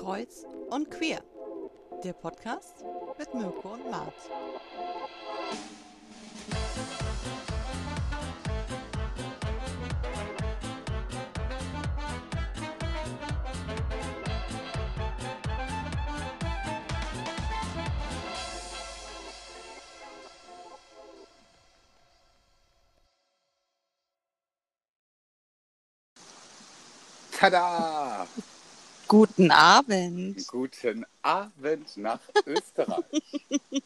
Kreuz und Quer. Der Podcast mit Mirko und Mart. Tada! Guten Abend. Guten Abend nach Österreich.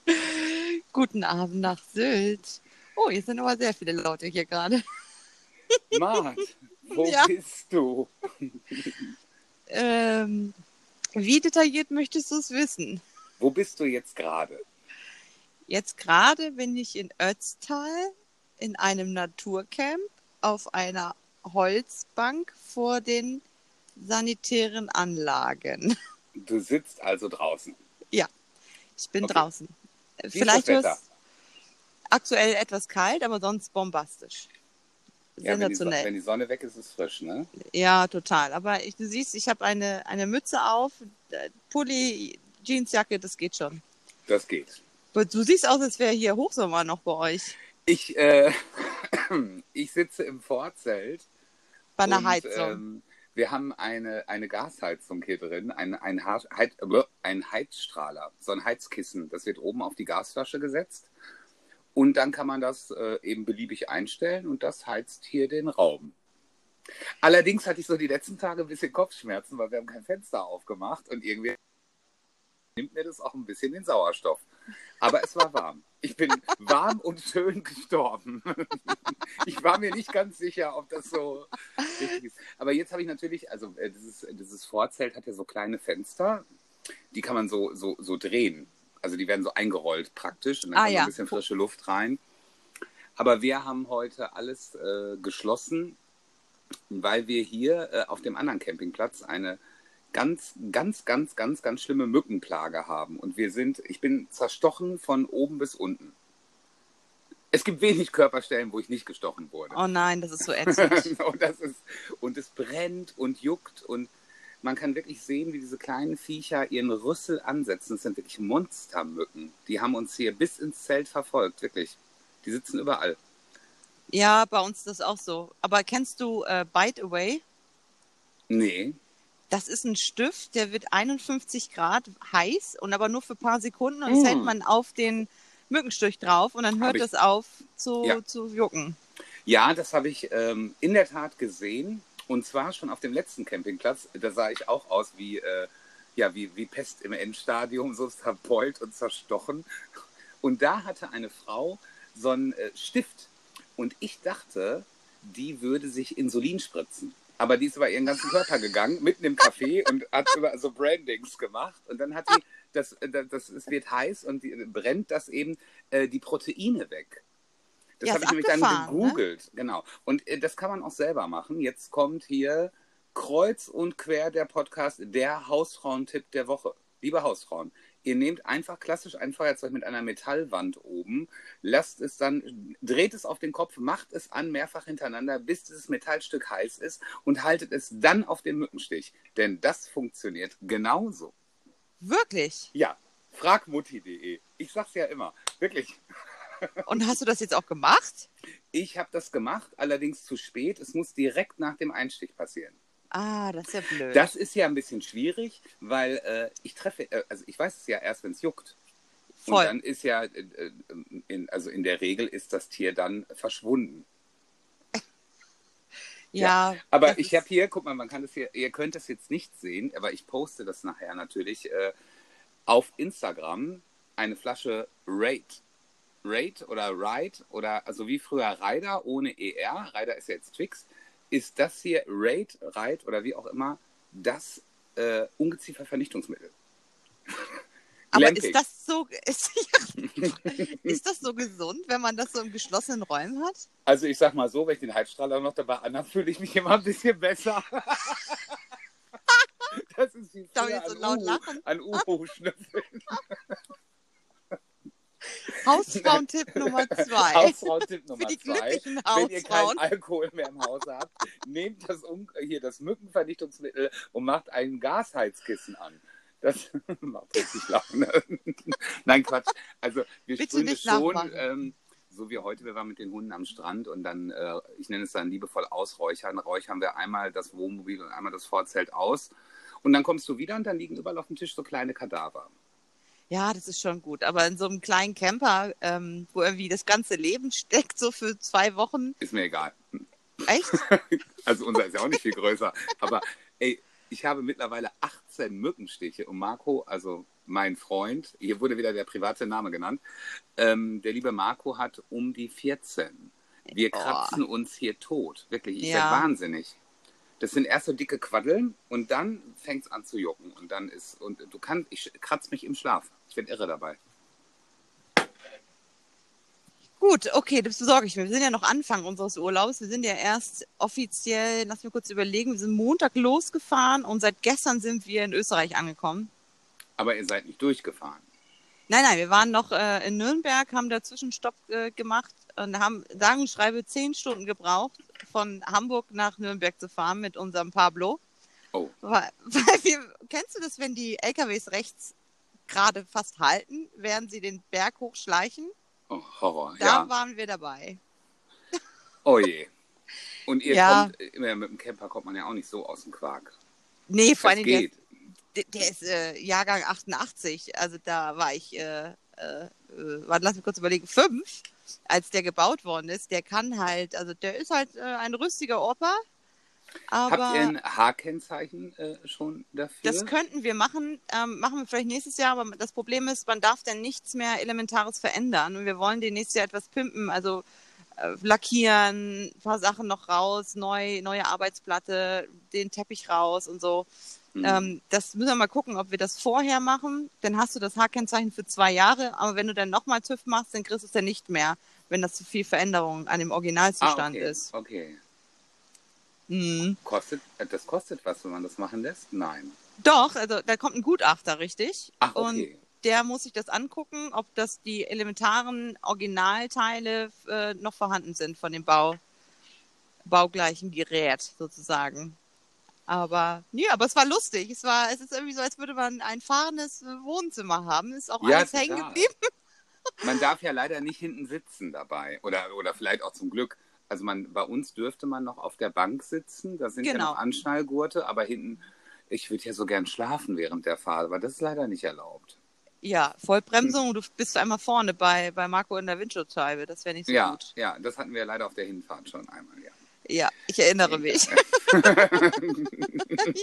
Guten Abend nach Sylt. Oh, hier sind aber sehr viele Leute hier gerade. Mart, wo Ja. bist du? Ähm, wie detailliert möchtest du es wissen? Wo bist du jetzt gerade? Jetzt gerade bin ich in Ötztal in einem Naturcamp auf einer Holzbank vor den sanitären Anlagen. Du sitzt also draußen. Ich bin Okay. draußen. Wie Vielleicht das ist Wetter? aktuell etwas kalt, aber sonst bombastisch. Ja, wenn die, Sonne, wenn die Sonne weg ist, ist es frisch, ne? Ja, total. Aber ich, du siehst, ich habe eine, eine Mütze auf, äh, Pulli, Jeansjacke, das geht schon. Das geht. Aber Du siehst aus, als wäre hier Hochsommer noch bei euch. Ich, äh, ich sitze im Vorzelt. Bei einer und, Heizung. Ähm, wir haben eine, eine Gasheizung hier drin, ein, ein, Heiz, äh, ein Heizstrahler, so ein Heizkissen. Das wird oben auf die Gasflasche gesetzt. Und dann kann man das äh, eben beliebig einstellen und das heizt hier den Raum. Allerdings hatte ich so die letzten Tage ein bisschen Kopfschmerzen, weil wir haben kein Fenster aufgemacht und irgendwie nimmt mir das auch ein bisschen den Sauerstoff. Aber es war warm. Ich bin warm und schön gestorben. Ich war mir nicht ganz sicher, ob das so richtig ist. Aber jetzt habe ich natürlich, also äh, dieses, dieses Vorzelt hat ja so kleine Fenster, die kann man so, so, so drehen. Also die werden so eingerollt praktisch und dann Ah, kommt ja. ein bisschen frische Luft rein. Aber wir haben heute alles äh, geschlossen, weil wir hier äh, auf dem anderen Campingplatz eine ganz, ganz, ganz, ganz, ganz schlimme Mückenplage haben. Und wir sind, ich bin zerstochen von oben bis unten. Es gibt wenig Körperstellen, wo ich nicht gestochen wurde. Oh nein, das ist so ätzend. und, das ist, und es brennt und juckt und man kann wirklich sehen, wie diese kleinen Viecher ihren Rüssel ansetzen. Das sind wirklich Monstermücken. Die haben uns hier bis ins Zelt verfolgt, wirklich. Die sitzen überall. ja, bei uns ist das auch so. Aber kennst du äh, Bite Away? Nee. Das ist ein Stift, der wird 51 Grad heiß und aber nur für ein paar Sekunden und das Mm. hält man auf den Mückenstich drauf und dann hört es auf zu, Ja. zu jucken. Ja, das habe ich ähm, in der Tat gesehen. Und zwar schon auf dem letzten Campingplatz. Da sah ich auch aus wie, äh, ja, wie, wie Pest im Endstadium, so zerbeult und zerstochen. Und da hatte eine Frau so einen äh, Stift. Und ich dachte, die würde sich Insulin spritzen. Aber die ist über ihren ganzen Körper gegangen, mitten im Café und hat über so Brandings gemacht. Und dann hat die, das, äh, das, das es wird heiß und die, brennt das eben äh, die Proteine weg. Das Ja, habe ich nämlich dann ne? gegoogelt. Genau. Und äh, das kann man auch selber machen. Jetzt kommt hier kreuz und quer der Podcast, der Hausfrauentipp der Woche. Liebe Hausfrauen, ihr nehmt einfach klassisch ein Feuerzeug mit einer Metallwand oben, lasst es dann, dreht es auf den Kopf, macht es an mehrfach hintereinander, bis dieses Metallstück heiß ist und haltet es dann auf den Mückenstich. Denn das funktioniert genauso. Wirklich? Ja, fragmutti.de. Ich sag's ja immer. Wirklich. Und hast du das jetzt auch gemacht? Ich habe das gemacht, allerdings zu spät. Es muss direkt nach dem Einstich passieren. Ah, das ist ja blöd. Das ist ja ein bisschen schwierig, weil äh, ich treffe, äh, also ich weiß es ja erst, wenn es juckt. Und Voll. dann ist ja, äh, äh, in, also in der Regel ist das Tier dann verschwunden. ja, Aber das ich habe hier, guck mal, man kann das hier, ihr könnt das jetzt nicht sehen, aber ich poste das nachher natürlich äh, auf Instagram eine Flasche Raid. Raid oder Ride oder also wie früher Rider ohne ER, Rider ist ja jetzt Twix, ist das hier Raid, Ride oder wie auch immer, das äh, Ungeziefervernichtungsmittel. Aber ist das so ist, ist das so gesund, wenn man das so in geschlossenen Räumen hat? Also ich sag mal so, wenn ich den Heizstrahler noch dabei anhabe, fühle ich mich immer ein bisschen besser. das ist wie Darf ich früher jetzt so laut Uhu- lachen? An Uhu-Schnüffeln. Hausfrauentipp Nummer zwei. Hausfrau-Tipp Nummer Für die zwei. Wenn ihr keinen. Alkohol mehr im Haus habt, nehmt das, hier das Mückenvernichtungsmittel und macht ein Gasheizkissen an. Das macht richtig Laune. Nein, Quatsch. Also wir Bitte sprühen schon, ähm, so wie heute, wir waren mit den Hunden am Strand und dann, äh, ich nenne es dann liebevoll ausräuchern, räuchern wir einmal das Wohnmobil und einmal das Vorzelt aus. Und dann kommst du wieder und dann liegen überall auf dem Tisch so kleine Kadaver. Ja, das ist schon gut. Aber in so einem kleinen Camper, ähm, wo irgendwie das ganze Leben steckt, so für zwei Wochen, Ist mir egal. echt? Also unser ist ja auch nicht viel größer. Aber ey, ich habe mittlerweile 18 Mückenstiche und Marco, also mein Freund, hier wurde wieder der private Name genannt, ähm, der liebe Marco hat um die 14. Wir Oh. kratzen uns hier tot. Wirklich, ich Ja. werde wahnsinnig. Das sind erst so dicke Quaddeln und dann fängt es an zu jucken. Und dann ist, und du kannst, ich kratze mich im Schlaf. Ich werde irre dabei. Gut, okay, das besorge ich mir. Wir sind ja noch Anfang unseres Urlaubs. Wir sind ja erst offiziell, lass mich kurz überlegen, wir sind Montag losgefahren und seit gestern sind wir in Österreich angekommen. Aber ihr seid nicht durchgefahren. Nein, nein, wir waren noch äh, in Nürnberg, haben da Zwischenstopp äh, gemacht und haben, sagen und schreibe, zehn Stunden gebraucht, von Hamburg nach Nürnberg zu fahren mit unserem Pablo. Oh, Weil, weil wir, kennst du das, wenn die LKWs rechts gerade fast halten, während sie den Berg hochschleichen? oh Horror. Da ja. waren wir dabei. Oh je. Und ihr Ja. kommt, immer mit dem Camper kommt man ja auch nicht so aus dem Quark. Nee, vor allem geht. der, der ist äh, Jahrgang 88, also da war ich, äh, äh, warte, lass mich kurz überlegen, fünf, als der gebaut worden ist. Der kann halt, also der ist halt äh, ein rüstiger Opa, aber Habt ihr ein H-Kennzeichen äh, schon dafür? das könnten wir machen, ähm, machen wir vielleicht nächstes Jahr, aber das Problem ist, man darf dann nichts mehr Elementares verändern und wir wollen den nächstes Jahr etwas pimpen, also äh, lackieren, ein paar Sachen noch raus, neu, neue Arbeitsplatte, den Teppich raus und so. Hm. Ähm, das müssen wir mal gucken, ob wir das vorher machen. Dann hast du das H-Kennzeichen für zwei Jahre, aber wenn du dann nochmal TÜV machst, dann kriegst du es dann nicht mehr, wenn das zu viel Veränderung an dem ah, Originalzustand okay. ist. Okay. Mhm. Kostet, äh, das kostet was, wenn man das machen lässt? Nein. Doch, also da kommt ein Gutachter, richtig? Ach, Und okay. der muss sich das angucken, ob das die elementaren Originalteile äh, noch vorhanden sind von dem Bau, baugleichen Gerät sozusagen. Aber nee, aber es war lustig. Es war, es ist irgendwie so, als würde man ein fahrendes Wohnzimmer haben. Ist auch Ja, alles hängen geblieben. Man darf ja leider nicht hinten sitzen dabei. Oder, oder vielleicht auch zum Glück. Also man, bei uns dürfte man noch auf der Bank sitzen. Da sind ja Genau. noch Anschnallgurte, aber hinten, ich würde ja so gern schlafen während der Fahrt, aber das ist leider nicht erlaubt. Ja, Vollbremsung, du bist einmal vorne bei, bei Marco in der Windschutzscheibe. Das wäre nicht so ja, gut. ja, das hatten wir leider auf der Hinfahrt schon einmal, ja. Ja, ich erinnere mich. ich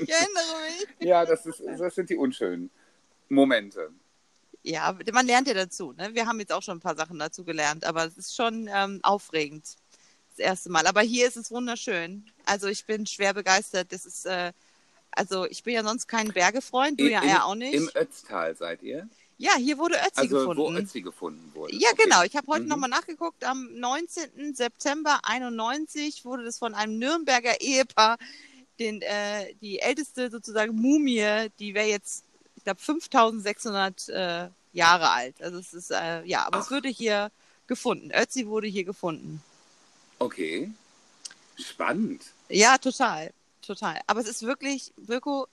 erinnere mich. Ja, das, ist, das sind die unschönen Momente. Ja, man lernt ja dazu. Ne? Wir haben jetzt auch schon ein paar Sachen dazu gelernt, aber es ist schon ähm, aufregend. Das erste Mal. Aber hier ist es wunderschön. Also ich bin schwer begeistert. Das ist, äh, also ich bin ja sonst kein Bergefreund, du ja, Im- ja auch nicht. Im Ötztal seid ihr? Ja, hier wurde Ötzi Also gefunden. wo Ötzi gefunden wurde. Ja, Okay. genau. Ich habe heute Mhm. nochmal nachgeguckt. Am 19. September 91 wurde das von einem Nürnberger Ehepaar, den, äh, die älteste sozusagen Mumie, die wäre jetzt, ich glaube, 5600 äh, Jahre alt. Also es ist, äh, ja, aber es Ach. wurde hier gefunden. Ötzi wurde hier gefunden. Okay. Spannend. Ja, total. Total. Aber es ist wirklich, Wirko,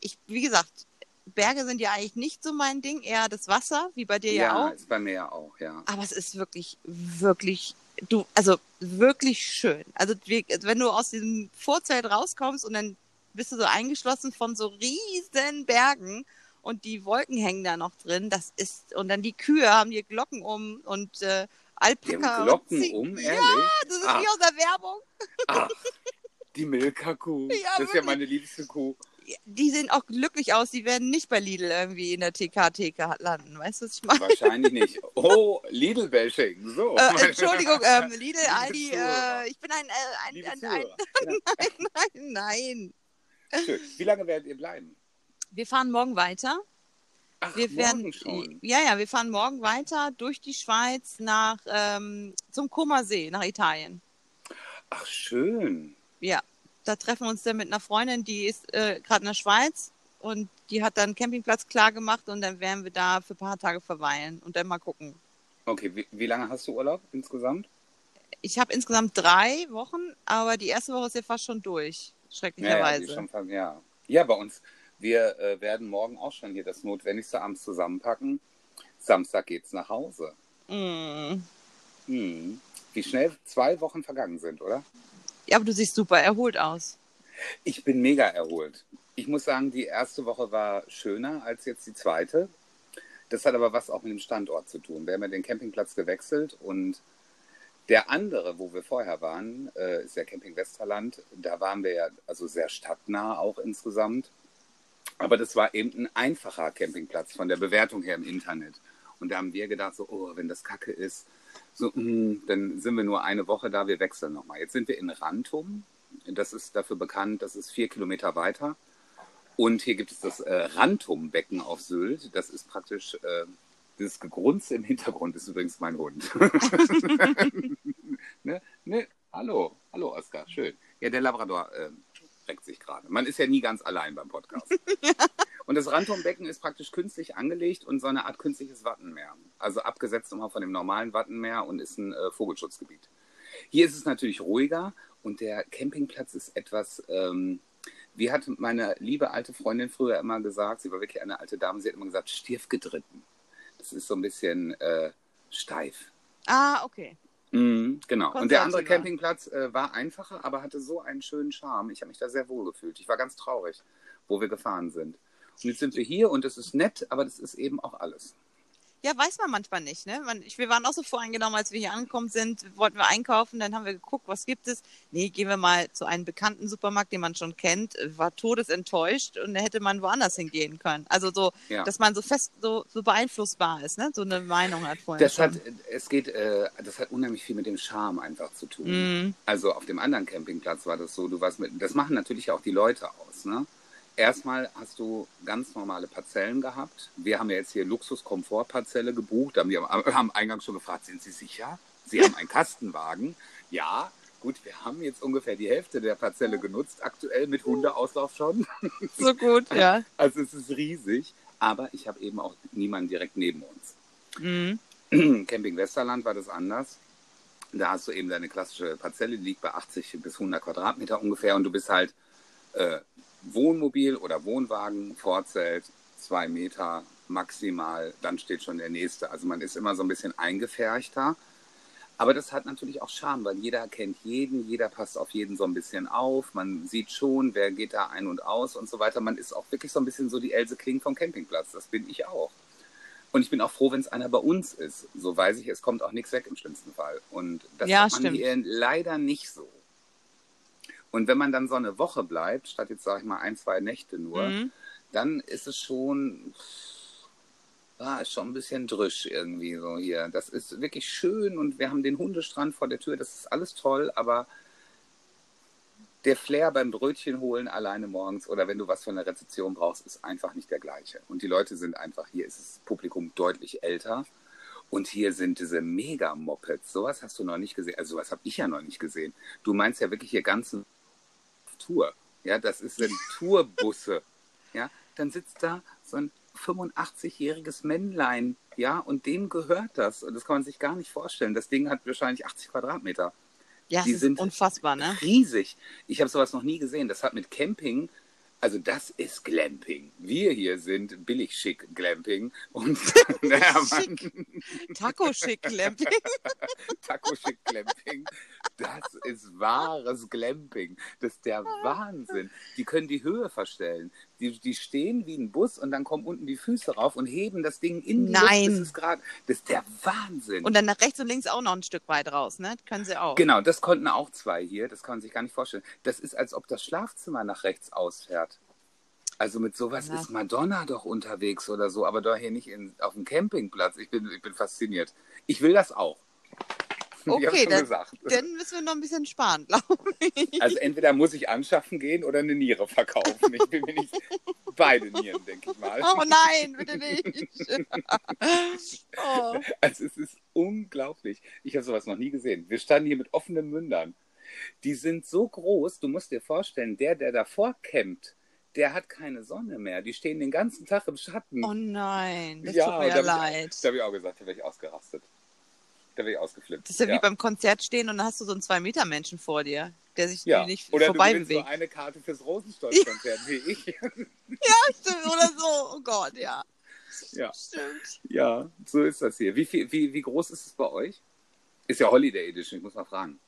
ich, wie gesagt, Berge sind ja eigentlich nicht so mein Ding, eher das Wasser, wie bei dir ja, auch. ist bei mir ja auch, ja. Aber es ist wirklich, wirklich, du, also wirklich schön. Also wenn du aus diesem Vorzelt rauskommst und dann bist du so eingeschlossen von so riesen Bergen und die Wolken hängen da noch drin, das ist, und dann die Kühe haben hier Glocken um und äh, Die Alpaka. und Glocken um, Ja, ehrlich? das ist Ah. wie aus der Werbung. Ach, die Milka-Kuh. Ja, das ist ja wirklich. meine liebste Kuh. Die sehen auch glücklich aus, die werden nicht bei Lidl irgendwie in der TK-TK landen. Weißt du, was ich meine? Wahrscheinlich nicht. Oh, Lidl-Bashing. So. Äh, Entschuldigung, ähm, Lidl, Liebe Aldi, äh, ich bin ein, äh, ein, ein, ein, nein, nein. Ja, schön. Wie lange werdet ihr bleiben? Wir fahren morgen weiter. Ach, Wir werden, morgen schon. ja, ja, wir fahren morgen weiter durch die Schweiz nach ähm, zum Comer See, nach Italien. Ach, schön. Ja, da treffen wir uns dann mit einer Freundin, die ist äh, gerade in der Schweiz und die hat dann einen Campingplatz klar gemacht und dann werden wir da für ein paar Tage verweilen und dann mal gucken. Okay, wie, wie lange hast du Urlaub insgesamt? Ich habe insgesamt drei Wochen, aber die erste Woche ist ja fast schon durch, Ja, ja, schrecklicherweise. schon fast, ja. ja, bei uns, Wir äh, werden morgen auch schon hier das Notwendigste abends zusammenpacken. Samstag geht's nach Hause. Mm. Hm. Wie schnell zwei Wochen vergangen sind, oder? Ja, aber du siehst super erholt aus. Ich bin mega erholt. Ich muss sagen, die erste Woche war schöner als jetzt die zweite. Das hat aber was auch mit dem Standort zu tun. Wir haben ja den Campingplatz gewechselt und der andere, wo wir vorher waren, äh, ist der Camping Westerland. Da waren wir ja also sehr stadtnah auch insgesamt. Aber das war eben ein einfacher Campingplatz von der Bewertung her im Internet. Und da haben wir gedacht, so, oh, wenn das Kacke ist, so, mh, dann sind wir nur eine Woche da, wir wechseln nochmal. Jetzt sind wir in Rantum. Das ist dafür bekannt, das ist vier Kilometer weiter. Und hier gibt es das äh, Rantumbecken auf Sylt. Das ist praktisch, äh, dieses Gegrunze im Hintergrund ist übrigens mein Hund. ne? Ne? Hallo, hallo Oskar, schön. Ja, der Labrador äh, reckt sich gerade. Man ist ja nie ganz allein beim Podcast. Und das Rantumbecken ist praktisch künstlich angelegt und so eine Art künstliches Wattenmeer. Also abgesetzt nochmal von dem normalen Wattenmeer und ist ein äh, Vogelschutzgebiet. Hier ist es natürlich ruhiger und der Campingplatz ist etwas, ähm, wie hat meine liebe alte Freundin früher immer gesagt, sie war wirklich eine alte Dame, sie hat immer gesagt, stiefgedritten. Das ist so ein bisschen äh, steif. Ah, okay. Mhm, genau. Und der andere. Campingplatz äh, war einfacher, aber hatte so einen schönen Charme. Ich habe mich da sehr wohl gefühlt. Ich war ganz traurig, wo wir gefahren sind. Und jetzt sind wir hier und es ist nett, aber das ist eben auch alles. Ja, weiß man manchmal nicht, ne? Man, wir waren auch so voreingenommen, als wir hier angekommen sind, wollten wir einkaufen, dann haben wir geguckt, was gibt es. Nee, gehen wir mal zu einem bekannten Supermarkt, den man schon kennt, war todesenttäuscht und da hätte man woanders hingehen können. Also so, Ja. dass man so fest, so, so beeinflussbar ist, ne? So eine Meinung hat vorher Das schon. hat, es geht, äh, das hat unheimlich viel mit dem Charme einfach zu tun. Mhm. Also auf dem anderen Campingplatz war das so, du warst mit, das machen natürlich auch die Leute aus, ne? Erstmal hast du ganz normale Parzellen gehabt. Wir haben ja jetzt hier Luxus-Komfort-Parzelle gebucht. Da haben wir am, am Eingang schon gefragt, sind Sie sicher? Sie haben einen Kastenwagen? Ja, gut, wir haben jetzt ungefähr die Hälfte der Parzelle genutzt, aktuell mit Hundeauslauf schon. So gut, ja. Also es ist riesig, aber ich habe eben auch niemanden direkt neben uns. Mhm. Camping Westerland war das anders. Da hast du eben deine klassische Parzelle, die liegt bei 80 bis 100 Quadratmeter ungefähr und du bist halt äh, Wohnmobil oder Wohnwagen, Vorzelt, zwei Meter maximal, dann steht schon der nächste. Also man ist immer so ein bisschen eingefärchter. Aber das hat natürlich auch Charme, weil jeder kennt jeden, jeder passt auf jeden so ein bisschen auf. Man sieht schon, wer geht da ein und aus und so weiter. Man ist auch wirklich so ein bisschen so die Else Kling vom Campingplatz. Das bin ich auch. Und ich bin auch froh, wenn es einer bei uns ist. So weiß ich, es kommt auch nichts weg im schlimmsten Fall. Und das Ja, hat man stimmt. hier leider nicht so. Und wenn man dann so eine Woche bleibt, statt jetzt, sage ich mal, ein, zwei Nächte nur, Mhm. dann ist es schon, ah, ist schon ein bisschen drüsch irgendwie so hier. Das ist wirklich schön und wir haben den Hundestrand vor der Tür, das ist alles toll, aber der Flair beim Brötchen holen alleine morgens oder wenn du was von der Rezeption brauchst, ist einfach nicht der gleiche. Und die Leute sind einfach, hier ist das Publikum deutlich älter. Und hier sind diese Mega-Mopeds. Sowas hast du noch nicht gesehen. Also sowas habe ich ja noch nicht gesehen. Du meinst ja wirklich hier ganzen Tour. Ja, das ist sind Tourbusse. Ja, dann sitzt da so ein 85-jähriges Männlein. Ja, und dem gehört das. Und das kann man sich gar nicht vorstellen. Das Ding hat wahrscheinlich 80 Quadratmeter. Ja, Die sind unfassbar, ne? Riesig. Ich habe sowas noch nie gesehen. Das hat mit Camping, also das ist Glamping. Wir hier sind billig schick Glamping und naja, man, Taco-Schick Glamping. Taco schick Glamping. Das ist wahres Glamping. Das ist der Wahnsinn. Die können die Höhe verstellen. Die, die stehen wie ein Bus und dann kommen unten die Füße rauf und heben das Ding in die Nein. Luft. Das ist gerade, das ist der Wahnsinn. Und dann nach rechts und links auch noch ein Stück weit raus, ne? Können sie auch. Genau, das konnten auch zwei hier. Das kann man sich gar nicht vorstellen. Das ist, als ob das Schlafzimmer nach rechts ausfährt. Also mit sowas Ja. ist Madonna doch unterwegs oder so, aber doch hier nicht in, auf dem Campingplatz. Ich bin, ich bin fasziniert. Ich will das auch. Okay, dann, dann müssen wir noch ein bisschen sparen, glaube ich. Also entweder muss ich anschaffen gehen oder eine Niere verkaufen. Ich bin mir nicht beide Nieren, denke ich mal. Oh nein, bitte nicht. oh. Also es ist unglaublich. Ich habe sowas noch nie gesehen. Wir standen hier mit offenen Mündern. Die sind so groß, du musst dir vorstellen, der, der davor campt, der hat keine Sonne mehr. Die stehen den ganzen Tag im Schatten. oh nein, das Ja, tut mir ja da hab ich- leid. Da habe ich auch gesagt, da wäre ich ausgerastet. Da wäre ich ausgeflippt. Das ist ja, wie beim Konzert stehen und dann hast du so einen Zwei-Meter-Menschen vor dir, der sich ja. nicht Oder vorbei bewegt. so eine Karte fürs Rosenstolz-Konzert, wie ich. Ja, stimmt, oder so. Oh Gott, ja. Ja. Stimmt. ja, so ist das hier. Wie, viel, wie, wie groß ist es bei euch? Ist ja Holiday Edition, ich muss mal fragen.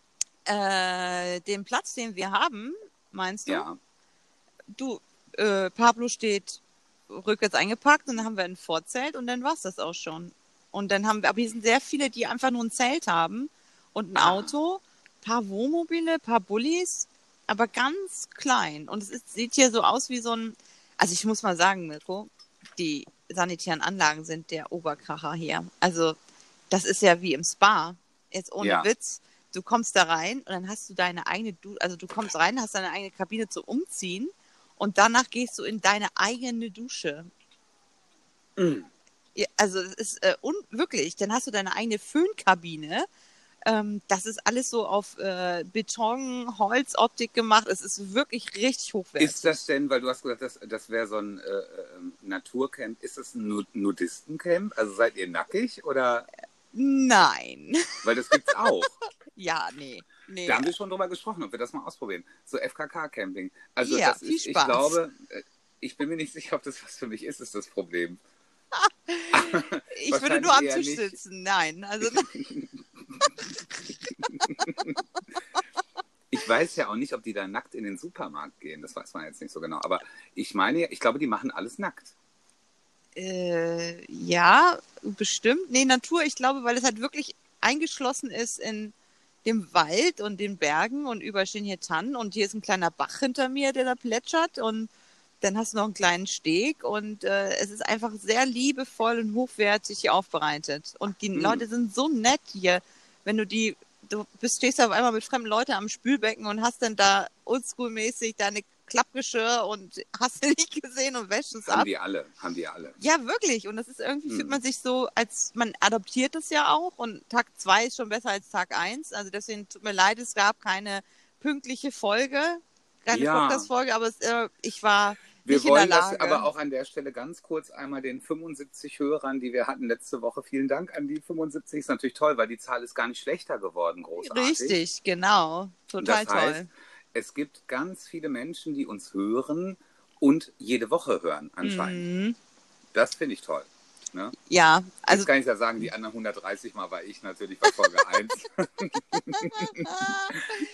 Äh, den Platz, den wir haben, meinst du? Ja. Du, äh, Pablo steht rückwärts eingepackt und dann haben wir ein Vorzelt und dann war's das auch schon. Und dann haben wir, aber hier sind sehr viele, die einfach nur ein Zelt haben und ein Ah. Auto, paar Wohnmobile, paar Bullis, aber ganz klein. Und es ist, sieht hier so aus wie so ein, also ich muss mal sagen, Mirko, die sanitären Anlagen sind der Oberkracher hier. Also das ist ja wie im Spa. Jetzt ohne Ja. Witz. Du kommst da rein und dann hast du deine eigene, du also du kommst rein, hast deine eigene Kabine zum Umziehen und danach gehst du in deine eigene Dusche. Mhm. Also es ist äh, un wirklich, dann hast du deine eigene Föhnkabine. Ähm, das ist alles so auf äh, Beton, Holzoptik gemacht. Es ist wirklich richtig hochwertig. Ist das denn, weil du hast gesagt, das, das wäre so ein äh, äh, Naturcamp, ist das ein Nu- Nudistencamp? Also seid ihr nackig oder? Nein. Weil das gibt's auch. ja, nee. nee. Da haben wir schon drüber gesprochen, ob wir das mal ausprobieren. So FKK-Camping. Also Ja, das viel ist, ich glaube, äh, ich bin mir nicht sicher, ob das was für mich ist, ist das Problem. Ich würde nur am Tisch nicht. sitzen. Nein, also Ich weiß ja auch nicht, ob die da nackt in den Supermarkt gehen. Das weiß man jetzt nicht so genau. Aber ich meine, ich glaube, die machen alles nackt. Äh, ja, bestimmt. Nee, Natur, ich glaube, weil es halt wirklich eingeschlossen ist in dem Wald und den Bergen und überall stehen hier Tannen und hier ist ein kleiner Bach hinter mir, der da plätschert und dann hast du noch einen kleinen Steg und äh, es ist einfach sehr liebevoll und hochwertig hier aufbereitet. Und die Mhm. Leute sind so nett hier, wenn du die, du bist, stehst auf einmal mit fremden Leuten am Spülbecken und hast dann da oldschool-mäßig deine Klappgeschirr und hast du nicht gesehen und wäschst es ab. Haben die alle. Haben die alle. Ja, wirklich. Und das ist irgendwie, fühlt Hm. man sich so, als man adoptiert es ja auch. Und Tag zwei ist schon besser als Tag eins. Also deswegen tut mir leid, es gab keine pünktliche Folge, keine Ja. Podcast-Folge, aber es, äh, ich war Wir nicht wollen in der das Lage. aber auch an der Stelle ganz kurz einmal den 75 Hörern, die wir hatten letzte Woche, vielen Dank an die 75. Ist natürlich toll, weil die Zahl ist gar nicht schlechter geworden, großartig. Richtig, genau. Total Das heißt, toll. Es gibt ganz viele Menschen, die uns hören und jede Woche hören anscheinend. Mhm. Das finde ich toll. Ne? Ja, Also also kann ich ja sagen, die anderen 130 Mal war ich natürlich bei Folge 1.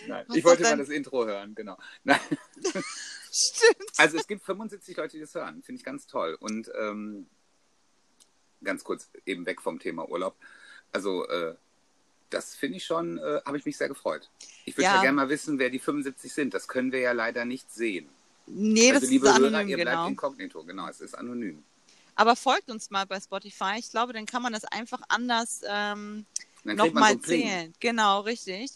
Nein, Was ich wollte doch mal dann- das Intro hören, genau. Nein. stimmt. Also es gibt 75 Leute, die das hören. Finde ich ganz toll. Und ähm, ganz kurz eben weg vom Thema Urlaub. Also äh, das finde ich schon, äh, habe ich mich sehr gefreut. Ich würde ja. Ja. gerne mal wissen, wer die 75 sind. Das können wir ja leider nicht sehen. Nee, also das liebe ist Hörer, anonym, ihr bleibt genau. inkognito. Genau, es ist anonym. Aber folgt uns mal bei Spotify. Ich glaube, dann kann man das einfach anders ähm, so nochmal Pling. zählen. Genau, richtig.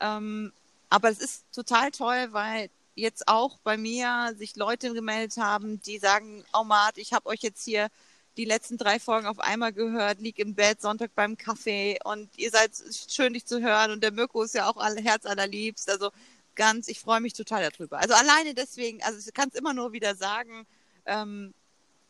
Ähm, aber es ist total toll, weil jetzt auch bei mir sich Leute gemeldet haben, die sagen, oh Mart, ich habe euch jetzt hier die letzten drei Folgen auf einmal gehört, lieg im Bett, Sonntag beim Kaffee und ihr seid schön, dich zu hören und der Mirko ist ja auch all, Herz allerliebst. Also ganz, ich freue mich total darüber. Also alleine deswegen, also ich kann es immer nur wieder sagen, ähm,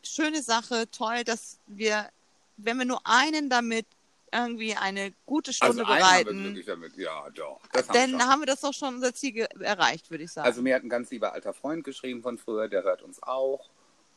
schöne Sache, toll, dass wir, wenn wir nur einen damit irgendwie eine gute Also Stunde haben wir bereiten, damit. Ja, doch. Haben dann schon. haben wir das doch schon unser Ziel erreicht, würde ich sagen. Also mir hat ein ganz lieber alter Freund geschrieben von früher, der hört uns auch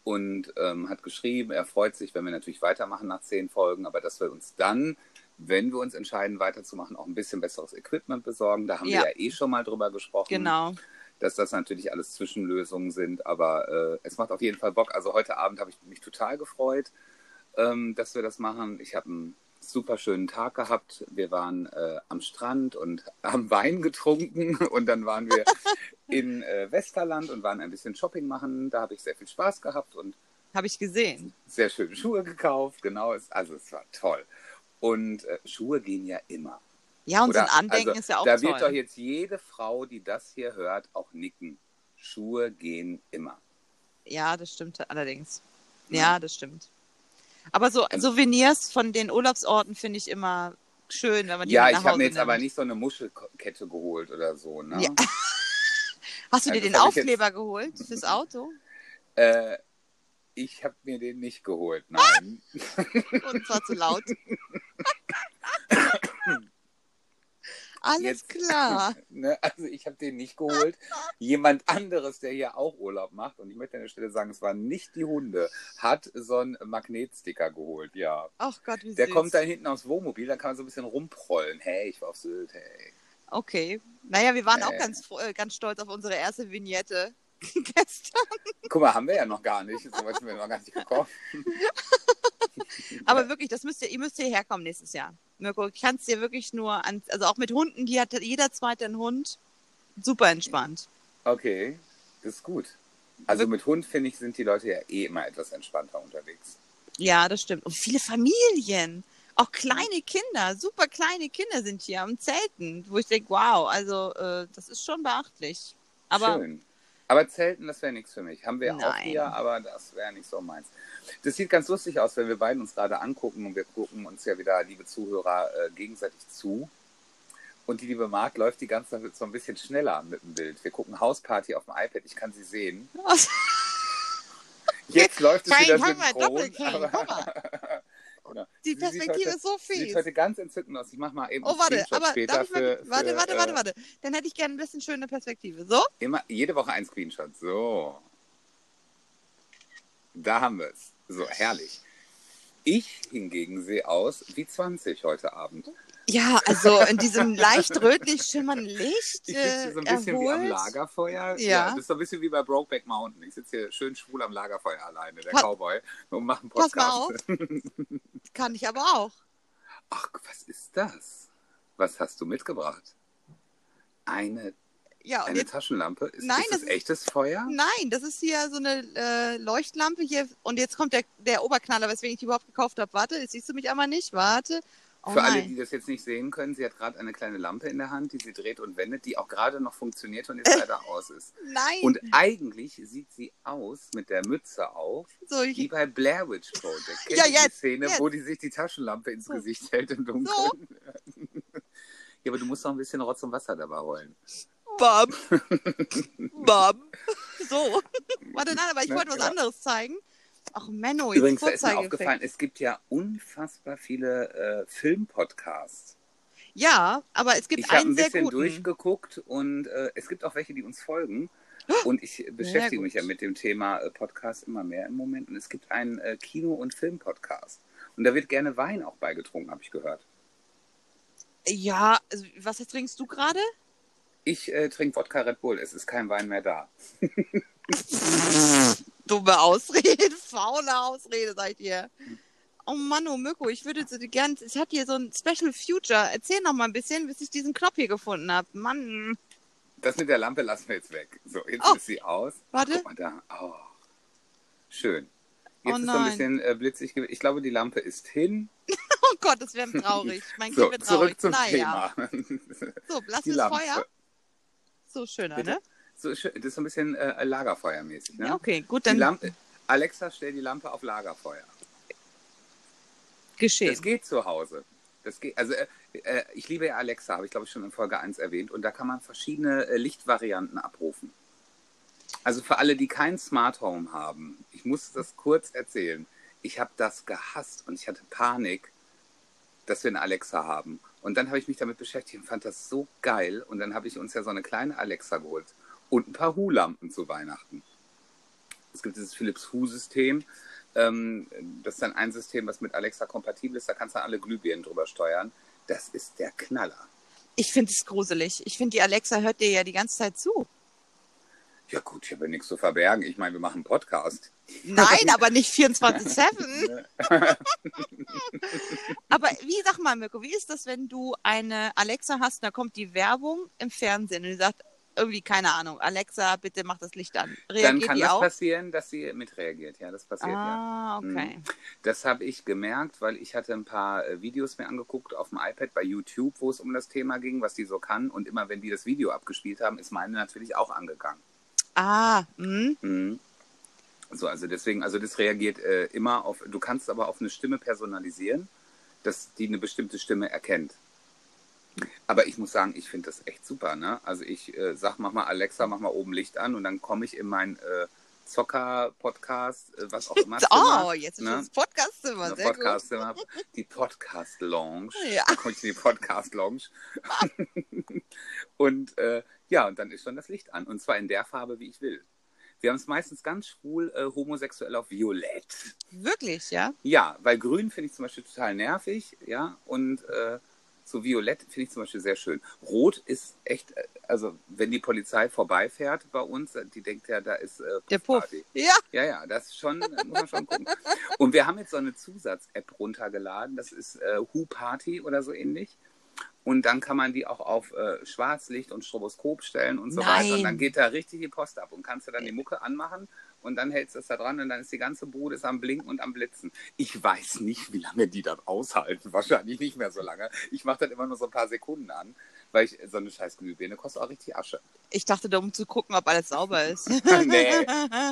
und ähm, hat geschrieben, er freut sich, wenn wir natürlich weitermachen nach zehn Folgen, aber dass wir uns dann, wenn wir uns entscheiden weiterzumachen, auch ein bisschen besseres Equipment besorgen. Da haben Ja. wir ja eh schon mal drüber gesprochen, genau. Dass das natürlich alles Zwischenlösungen sind, aber äh, es macht auf jeden Fall Bock. Also heute Abend habe ich mich total gefreut, ähm, dass wir das machen. Ich habe einen super schönen Tag gehabt. Wir waren äh, am Strand und haben Wein getrunken und dann waren wir in äh, Westerland und waren ein bisschen Shopping machen. Da habe ich sehr viel Spaß gehabt und Habe ich gesehen. sehr schöne Schuhe gekauft. Genau, also es war toll. Und äh, Schuhe gehen ja immer. Ja, und so Oder? ein Andenken also, ist ja auch Da toll. wird doch jetzt jede Frau, die das hier hört, auch nicken. Schuhe gehen immer. Ja, das stimmt allerdings. Ja, das stimmt. Aber so Also- Souvenirs von den Urlaubsorten finde ich immer schön, wenn man die Ja, ich habe mir jetzt nimmt. aber nicht so eine Muschelkette geholt oder so. Ne? Ja. Hast du dir Also den ich jetzt- Aufkleber geholt fürs Auto? Äh, ich habe mir den nicht geholt, nein. Und zwar zu laut. Alles Jetzt- klar. Ne? Also ich habe den nicht geholt. Jemand anderes, der hier auch Urlaub macht, und ich möchte an der Stelle sagen, es waren nicht die Hunde, hat so einen Magnetsticker geholt, ja. Ach Gott, wie Der süß. kommt dann hinten aufs Wohnmobil, da kann man so ein bisschen rumprollen. Hey, ich war auf Sylt, hey. Okay. Naja, wir waren auch Äh. ganz, äh, ganz stolz auf unsere erste Vignette gestern. Guck mal, haben wir ja noch gar nicht. So weit sind wir noch gar nicht gekommen. Aber wirklich, das müsst ihr, ihr müsst hierher kommen nächstes Jahr. Mirko, ich kann es dir wirklich nur an, also auch mit Hunden, die hat jeder zweite einen Hund. Super entspannt. Okay, das ist gut. Also mit Hund, finde ich, sind die Leute ja eh immer etwas entspannter unterwegs. Ja, das stimmt. Und viele Familien. Auch kleine Kinder, super kleine Kinder sind hier am Zelten, wo ich denke, wow, also äh, das ist schon beachtlich. Aber Schön. Aber Zelten, das wäre nichts für mich. Haben wir auch Nein. hier, aber das wäre nicht so meins. Das sieht ganz lustig aus, wenn wir beiden uns gerade angucken und wir gucken uns ja wieder, liebe Zuhörer, äh, gegenseitig zu. Und die liebe Marc läuft die ganze Zeit so ein bisschen schneller mit dem Bild. Wir gucken Hausparty auf dem iPad, ich kann sie sehen. Jetzt läuft es wieder synchron. Aber- Genau. die sieht Perspektive heute- ist so Sieht fies. heute ganz entzückend aus. Ich mach mal eben Oh, warte, Screenshot aber später ich mal, für, warte, für, warte, äh, warte, warte. Dann hätte ich gerne ein bisschen schöne Perspektive. So? Immer, jede Woche ein Screenshot. So. Da haben wir es. So, herrlich. Ich hingegen sehe aus wie 20 heute Abend. Ja, also in diesem leicht rötlich schimmernden Licht. Ich äh, sitze so ein bisschen wie am erholt. Lagerfeuer. Ja. Das ist so ein bisschen wie bei Brokeback Mountain. Ich sitze hier schön schwul am Lagerfeuer alleine, der Pa- Cowboy, und mache einen Pass mal Podcast. Kann ich aber auch. Ach, was ist das? Was hast du mitgebracht? Eine, Ja, eine jetzt, Taschenlampe? Ist, Nein, ist das das ist- echtes Feuer? nein, das ist hier so eine äh, Leuchtlampe hier. Und jetzt kommt der, der Oberknaller, weswegen ich die überhaupt gekauft habe. Warte, jetzt siehst du mich aber nicht. Warte. Oh Für alle, die das jetzt nicht sehen können, sie hat gerade eine kleine Lampe in der Hand, die sie dreht und wendet, die auch gerade noch funktioniert und jetzt leider aus ist. Nein. Und eigentlich sieht sie aus mit der Mütze auf, so, wie bei Blair Witch Project. Kennt Ja, ihr die jetzt, Szene, jetzt. wo die sich die Taschenlampe ins So. Gesicht hält im Dunkeln? ja, aber du musst noch ein bisschen Rotz und Wasser dabei rollen. Bam. Bam. So. Warte, nein, aber ich wollte was genau. anderes zeigen. Ach, Menno, jetzt Übrigens, da ist mir aufgefallen, es gibt ja unfassbar viele äh, Filmpodcasts. Ja, aber es gibt Ich habe einen ein sehr bisschen guten. durchgeguckt und äh, es gibt auch welche, die uns folgen. Und ich beschäftige mich ja mit dem Thema äh, Podcast immer mehr im Moment. Und es gibt einen äh, Kino- und Film-Podcast. Und da wird gerne Wein auch beigetrunken, habe ich gehört. Ja, also, was trinkst du gerade? Ich äh, trinke Wodka Red Bull. Es ist kein Wein mehr da. Dumme Ausrede, faule Ausrede, ich dir. Oh Mann, oh Mirko, ich würde so gern, ich hatte hier so ein Special Future. Erzähl noch mal ein bisschen, bis ich diesen Knopf hier gefunden habe. Mann, Das mit der Lampe lassen wir jetzt weg. So, jetzt Oh. ist sie aus. Warte. Guck mal da. Oh. Schön. Jetzt Oh ist so ein bisschen äh, blitzig. Ich glaube, die Lampe ist hin. oh Gott, das wäre traurig. Mein So, Kind wird traurig. zurück zum naja. Thema. So, lass das. Feuer. So schöner, Bitte? ne? So, schön. das ist so ein bisschen äh, Lagerfeuermäßig. Ne? Ja, okay, gut, dann Lampe, Alexa, stell die Lampe auf Lagerfeuer. geschehen. Das geht zu Hause. Das geht, also äh, äh, ich liebe ja Alexa, habe ich glaube ich schon in Folge 1 erwähnt. Und da kann man verschiedene äh, Lichtvarianten abrufen. Also für alle, die kein Smart Home haben, ich muss das kurz erzählen. Ich habe das gehasst und ich hatte Panik, dass wir eine Alexa haben. Und dann habe ich mich damit beschäftigt und fand das so geil. Und dann habe ich uns ja so eine kleine Alexa geholt und ein paar Hu-Lampen zu Weihnachten. Es gibt dieses Philips Hue-System. Ähm, das ist dann ein System, was mit Alexa kompatibel ist. Da kannst du alle Glühbirnen drüber steuern. Das ist der Knaller. Ich finde es gruselig. Ich finde, die Alexa hört dir ja die ganze Zeit zu. Ja gut, ich habe ja nichts zu verbergen. Ich meine, wir machen einen Podcast. Nein, aber nicht 24-7. Aber wie, sag mal, Mirko, wie ist das, wenn du eine Alexa hast und da kommt die Werbung im Fernsehen und die sagt, irgendwie, keine Ahnung, Alexa, bitte mach das Licht an. Dann Reagiert kann die das auch? passieren, dass sie mitreagiert. Ja, das passiert ja. Ah, okay. Mhm. Das habe ich gemerkt, weil ich hatte ein paar äh, Videos mir angeguckt auf dem iPad bei YouTube, wo es um das Thema ging, was die so kann. Und immer wenn die das Video abgespielt haben, ist meine natürlich auch angegangen. Ah, hm. Mhm. So, also deswegen, also das reagiert äh, immer auf, du kannst aber auf eine Stimme personalisieren, dass die eine bestimmte Stimme erkennt. Aber ich muss sagen, ich finde das echt super, ne? Also ich äh, sag, mach mal Alexa, mach mal oben Licht an und dann komme ich in mein äh, Zocker-Podcast, äh, was auch immer. Oh, jetzt ist ne? das Podcastzimmer, sehr Podcast-Zimmer, die Podcast-Lounge. Ja. Da komme ich in die Podcast-Lounge. und äh, ja, und dann ist schon das Licht an. Und zwar in der Farbe, wie ich will. Wir haben es meistens ganz schwul äh, homosexuell auf Violett. Wirklich, ja? Ja, weil grün finde ich zum Beispiel total nervig, ja, und äh, so violett finde ich zum Beispiel sehr schön. Rot ist echt, äh, also wenn die Polizei vorbeifährt bei uns, äh, die denkt ja, da ist äh, Der Puff. Ja. Ja, ja, das ist schon, äh, muss man schon gucken. Und wir haben jetzt so eine Zusatz-App runtergeladen, das ist äh, Who Party oder so ähnlich. Und dann kann man die auch auf äh, Schwarzlicht und Stroboskop stellen und so Nein. weiter. Und dann geht da richtig die Post ab und kannst du dann die Mucke anmachen und dann hältst du es da dran und dann ist die ganze Bude ist am Blinken und am Blitzen. Ich weiß nicht, wie lange die das aushalten. Wahrscheinlich nicht mehr so lange. Ich mache das immer nur so ein paar Sekunden an, weil ich so eine scheiß Glühbirne kostet auch richtig Asche. Ich dachte da, um zu gucken, ob alles sauber ist. nee.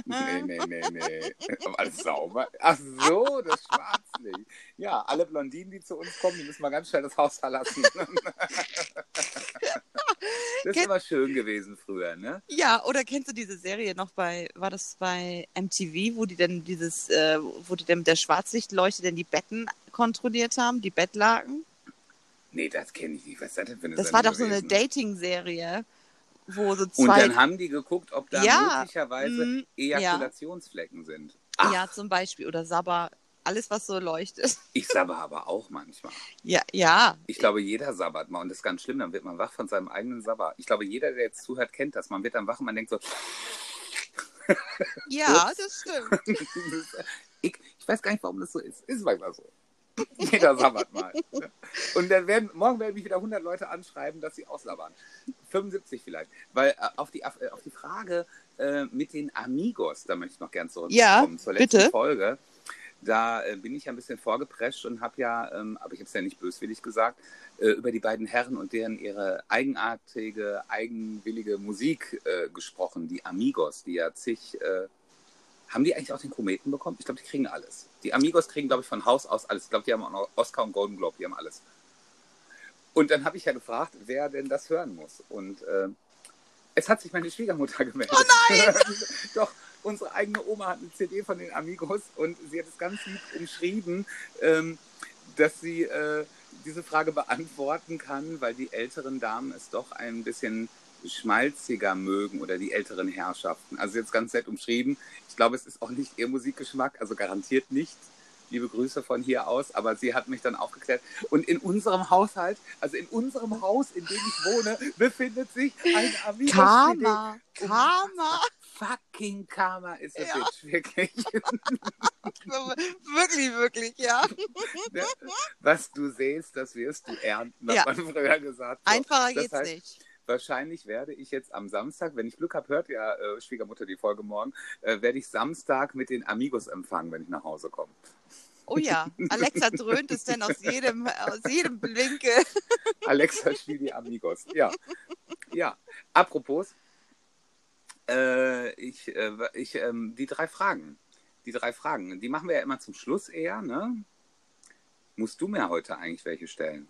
Nee, nee, nee, nee. Aber alles sauber. Ach so, das Schwarzlicht. Ja, alle Blondinen, die zu uns kommen, die müssen mal ganz schnell das Haus verlassen. Das ist immer schön gewesen früher, ne? Ja, oder kennst du diese Serie noch bei, war das bei MTV, wo die denn dieses, äh, wo die denn mit der Schwarzlichtleuchte denn die Betten kontrolliert haben, die Bettlaken? Nee, das kenne ich nicht. Was ist das denn für eine Das war doch so eine? Dating-Serie, wo so Und zwei, dann haben die geguckt, ob da Ja, möglicherweise mm, Ejakulationsflecken sind. ja zum Beispiel, oder Sabber, alles was so leuchtet. Ich sabber aber auch manchmal. Ja, ja, Ich glaube, jeder sabbert mal und das ist ganz schlimm, dann wird man wach von seinem eigenen Sabber. Ich glaube, jeder, der jetzt zuhört, kennt das. Man wird dann wach und man denkt so, ja, das stimmt. ich, ich weiß gar nicht, warum das so ist. Ist manchmal so. Jeder sabbert mal. Und dann werden, morgen werden mich wieder 100 Leute anschreiben, dass sie aussabbern. 75 vielleicht. Weil äh, auf, die, auf, äh, auf die Frage äh, mit den Amigos, da möchte ich noch gern zurückkommen, Ja, zur letzten bitte. Folge. Da äh, bin ich ja ein bisschen vorgeprescht und habe ja, ähm, aber ich habe es ja nicht böswillig gesagt, äh, über die beiden Herren und deren ihre eigenartige, eigenwillige Musik äh, gesprochen. Die Amigos, die ja zig äh, haben die eigentlich auch den Kometen bekommen? Ich glaube, die kriegen alles. Die Amigos kriegen, glaube ich, von Haus aus alles. Ich glaube, die haben auch noch Oscar und Golden Globe, die haben alles. Und dann habe ich ja gefragt, wer denn das hören muss. Und äh, es hat sich meine Schwiegermutter gemeldet. Oh nein! Doch, unsere eigene Oma hat eine CD von den Amigos und sie hat es ganz lieb umschrieben, ähm, dass sie äh, diese Frage beantworten kann, weil die älteren Damen es doch ein bisschen schmalziger mögen oder die älteren Herrschaften. Also jetzt ganz nett umschrieben. Ich glaube, es ist auch nicht ihr Musikgeschmack, also garantiert nicht. Liebe Grüße von hier aus, aber sie hat mich dann aufgeklärt. Und in unserem Haushalt, also in unserem Haus, in dem ich wohne, befindet sich ein Amigos Karma, CD. Karma. Fucking Karma ist a Ja. bitch, wirklich. wirklich, wirklich, ja. Ne? Was du sähst, das wirst du ernten, hat Ja. man früher gesagt. So. Einfacher Das geht's heißt, nicht. Wahrscheinlich werde ich jetzt am Samstag, wenn ich Glück habe, hört ja äh, Schwiegermutter die Folge morgen, äh, werde ich Samstag mit den Amigos empfangen, wenn ich nach Hause komme. Oh ja, Alexa dröhnt es denn aus jedem, aus jedem Blinke. Alexa spielt die Amigos. Ja. Ja. Apropos, äh, ich, äh, ich, ähm, die drei Fragen. Die drei Fragen, die machen wir ja immer zum Schluss eher, ne? Musst du mir heute eigentlich welche stellen?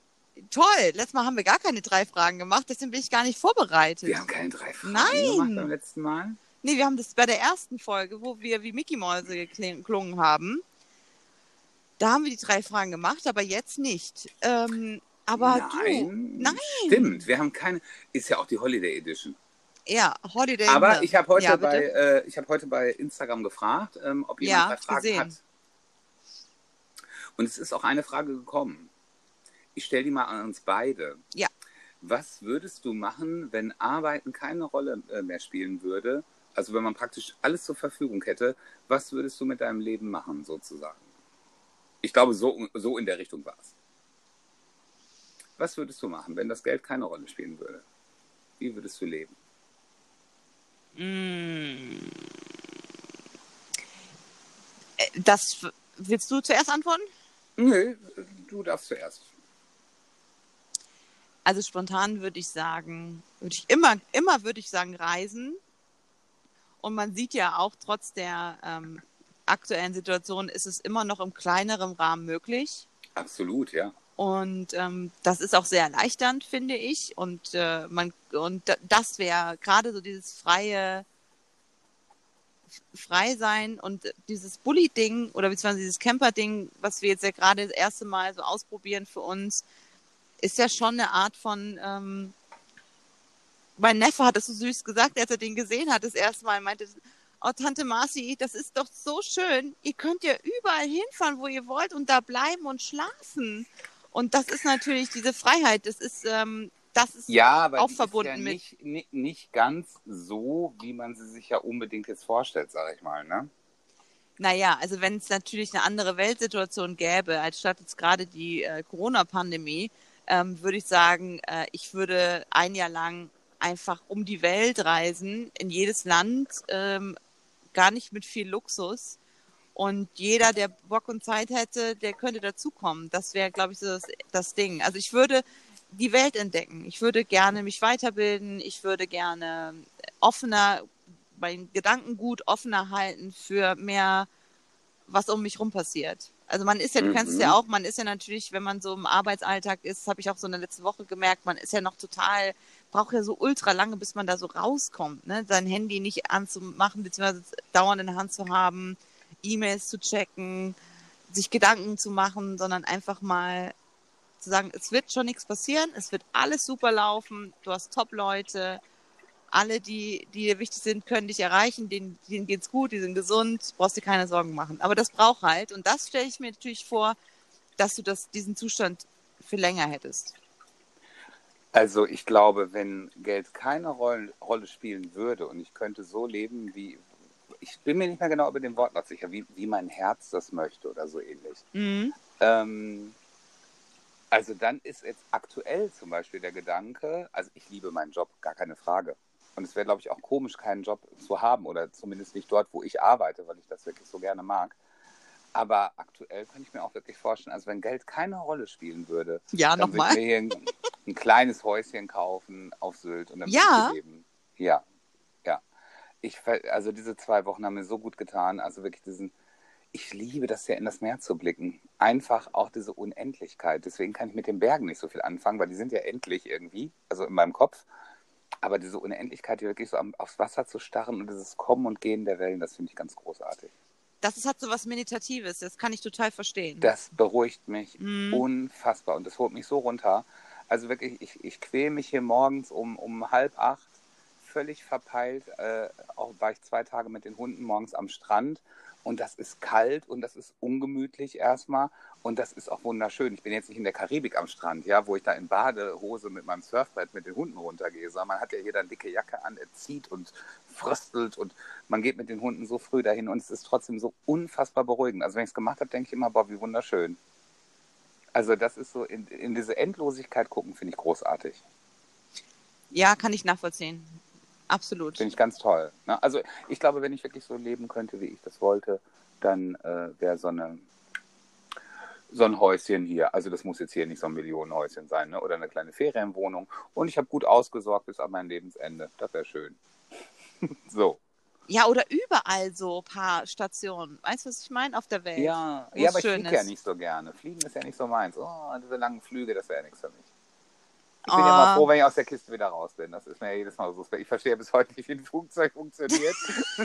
Toll, letztes Mal haben wir gar keine drei Fragen gemacht, deswegen bin ich gar nicht vorbereitet. Wir haben keine drei Fragen Nein. gemacht beim letzten Mal. Nee, wir haben das bei der ersten Folge, wo wir wie Mickey Mäuse geklungen haben. Da haben wir die drei Fragen gemacht, aber jetzt nicht. Ähm, aber nein, du, nein. Stimmt, wir haben keine. Ist ja auch die Holiday Edition. Ja, Holiday. Aber ich habe heute, ja, bei, äh, ich hab heute bei Instagram gefragt, ähm, ob jemand Ja, drei Fragen gesehen. hat. Und es ist auch eine Frage gekommen. Ich stelle die mal an uns beide. Ja. Was würdest du machen, wenn Arbeiten keine Rolle äh, mehr spielen würde? Also wenn man praktisch alles zur Verfügung hätte, was würdest du mit deinem Leben machen, sozusagen? Ich glaube, so, so in der Richtung war es. Was würdest du machen, wenn das Geld keine Rolle spielen würde? Wie würdest du leben? Mm. Äh, Das willst du zuerst antworten? Nö, du darfst zuerst. Also spontan würde ich sagen, würde ich immer, immer würde ich sagen reisen. Und man sieht ja auch trotz der ähm, aktuellen Situation ist es immer noch im kleineren Rahmen möglich. Absolut, ja. Und ähm, das ist auch sehr erleichternd, finde ich. Und äh, man und da- das wäre gerade so dieses freie frei sein und dieses Bully-Ding oder beziehungsweise dieses Camper-Ding, was wir jetzt ja gerade das erste Mal so ausprobieren für uns, ist ja schon eine Art von, ähm, mein Neffe hat es so süß gesagt, als er den gesehen hat, das erste Mal, meinte, oh Tante Marci, das ist doch so schön, ihr könnt ja überall hinfahren, wo ihr wollt und da bleiben und schlafen. Und das ist natürlich diese Freiheit, das ist, ähm, das ist ja, aber auch verbunden ja mit. nicht, nicht, nicht ganz so, wie man sie sich ja unbedingt jetzt vorstellt, sage ich mal. Ne? Naja, also wenn es natürlich eine andere Weltsituation gäbe, als statt jetzt gerade die äh, Corona-Pandemie, ähm, würde ich sagen, äh, ich würde ein Jahr lang einfach um die Welt reisen, in jedes Land, ähm, gar nicht mit viel Luxus. Und jeder, der Bock und Zeit hätte, der könnte dazukommen. Das wäre, glaube ich, so das, das Ding. Also ich würde die Welt entdecken. Ich würde gerne mich weiterbilden. Ich würde gerne offener, mein Gedankengut offener halten für mehr, was um mich rum passiert. Also man ist ja, du kennst es ja Mhm. auch, man ist ja natürlich, wenn man so im Arbeitsalltag ist, habe ich auch so in der letzten Woche gemerkt, man ist ja noch total, braucht ja so ultra lange, bis man da so rauskommt, ne? Sein Handy nicht anzumachen, beziehungsweise dauernd in der Hand zu haben, E-Mails zu checken, sich Gedanken zu machen, sondern einfach mal zu sagen, es wird schon nichts passieren, es wird alles super laufen, du hast Top-Leute, alle, die, die dir wichtig sind, können dich erreichen, denen, denen geht's gut, die sind gesund, brauchst dir keine Sorgen machen. Aber das braucht halt, und das stelle ich mir natürlich vor, dass du das, diesen Zustand für länger hättest. Also ich glaube, wenn Geld keine Rolle, Rolle spielen würde und ich könnte so leben, wie, ich bin mir nicht mehr genau über den Wortlaut sicher, wie, wie mein Herz das möchte oder so ähnlich. Mhm. Ähm, also dann ist jetzt aktuell zum Beispiel der Gedanke, also ich liebe meinen Job, gar keine Frage. Und es wäre, glaube ich, auch komisch, keinen Job zu haben oder zumindest nicht dort, wo ich arbeite, weil ich das wirklich so gerne mag. Aber aktuell könnte ich mir auch wirklich vorstellen, also wenn Geld keine Rolle spielen würde, Ja, dann würde ich mir hier ein, ein kleines Häuschen kaufen auf Sylt und dann Ja. leben. Ja, ja. Ich, also diese zwei Wochen haben mir so gut getan. Also wirklich diesen, ich liebe das ja in das Meer zu blicken. Einfach auch diese Unendlichkeit. Deswegen kann ich mit den Bergen nicht so viel anfangen, weil die sind ja endlich irgendwie, also in meinem Kopf. Aber diese Unendlichkeit, die wirklich so am, aufs Wasser zu starren und dieses Kommen und Gehen der Wellen, das finde ich ganz großartig. Das ist, hat so was Meditatives, das kann ich total verstehen. Das beruhigt mich Mhm. unfassbar und das holt mich so runter. Also wirklich, ich, ich quäle mich hier morgens um, um halb acht, völlig verpeilt. Äh, auch war ich zwei Tage mit den Hunden morgens am Strand und das ist kalt und das ist ungemütlich erstmal und das ist auch wunderschön. Ich bin jetzt nicht in der Karibik am Strand, ja, wo ich da in Badehose mit meinem Surfbrett mit den Hunden runtergehe, sondern man hat ja hier dann dicke Jacke an, er zieht und fröstelt und man geht mit den Hunden so früh dahin und es ist trotzdem so unfassbar beruhigend. Also wenn ich es gemacht habe, denke ich immer, boah, wie wunderschön. Also das ist so, in, in diese Endlosigkeit gucken, finde ich großartig. Ja, kann ich nachvollziehen. Absolut. Finde ich ganz toll. Ne? Also ich glaube, wenn ich wirklich so leben könnte, wie ich das wollte, dann äh, wäre so eine so ein Häuschen hier. Also das muss jetzt hier nicht so ein Millionenhäuschen sein, ne? Oder eine kleine Ferienwohnung. Und ich habe gut ausgesorgt bis an mein Lebensende. Das wäre schön. so. Ja, oder überall so ein paar Stationen. Weißt du, was ich meine? Auf der Welt. Ja, ja aber ich fliege ja nicht so gerne. Fliegen ist ja nicht so meins. Oh, diese langen Flüge, das wäre nichts für mich. Ich bin Ah. ja mal froh, wenn ich aus der Kiste wieder raus bin. Das ist mir ja jedes Mal so. Ich verstehe bis heute nicht, wie ein Flugzeug funktioniert.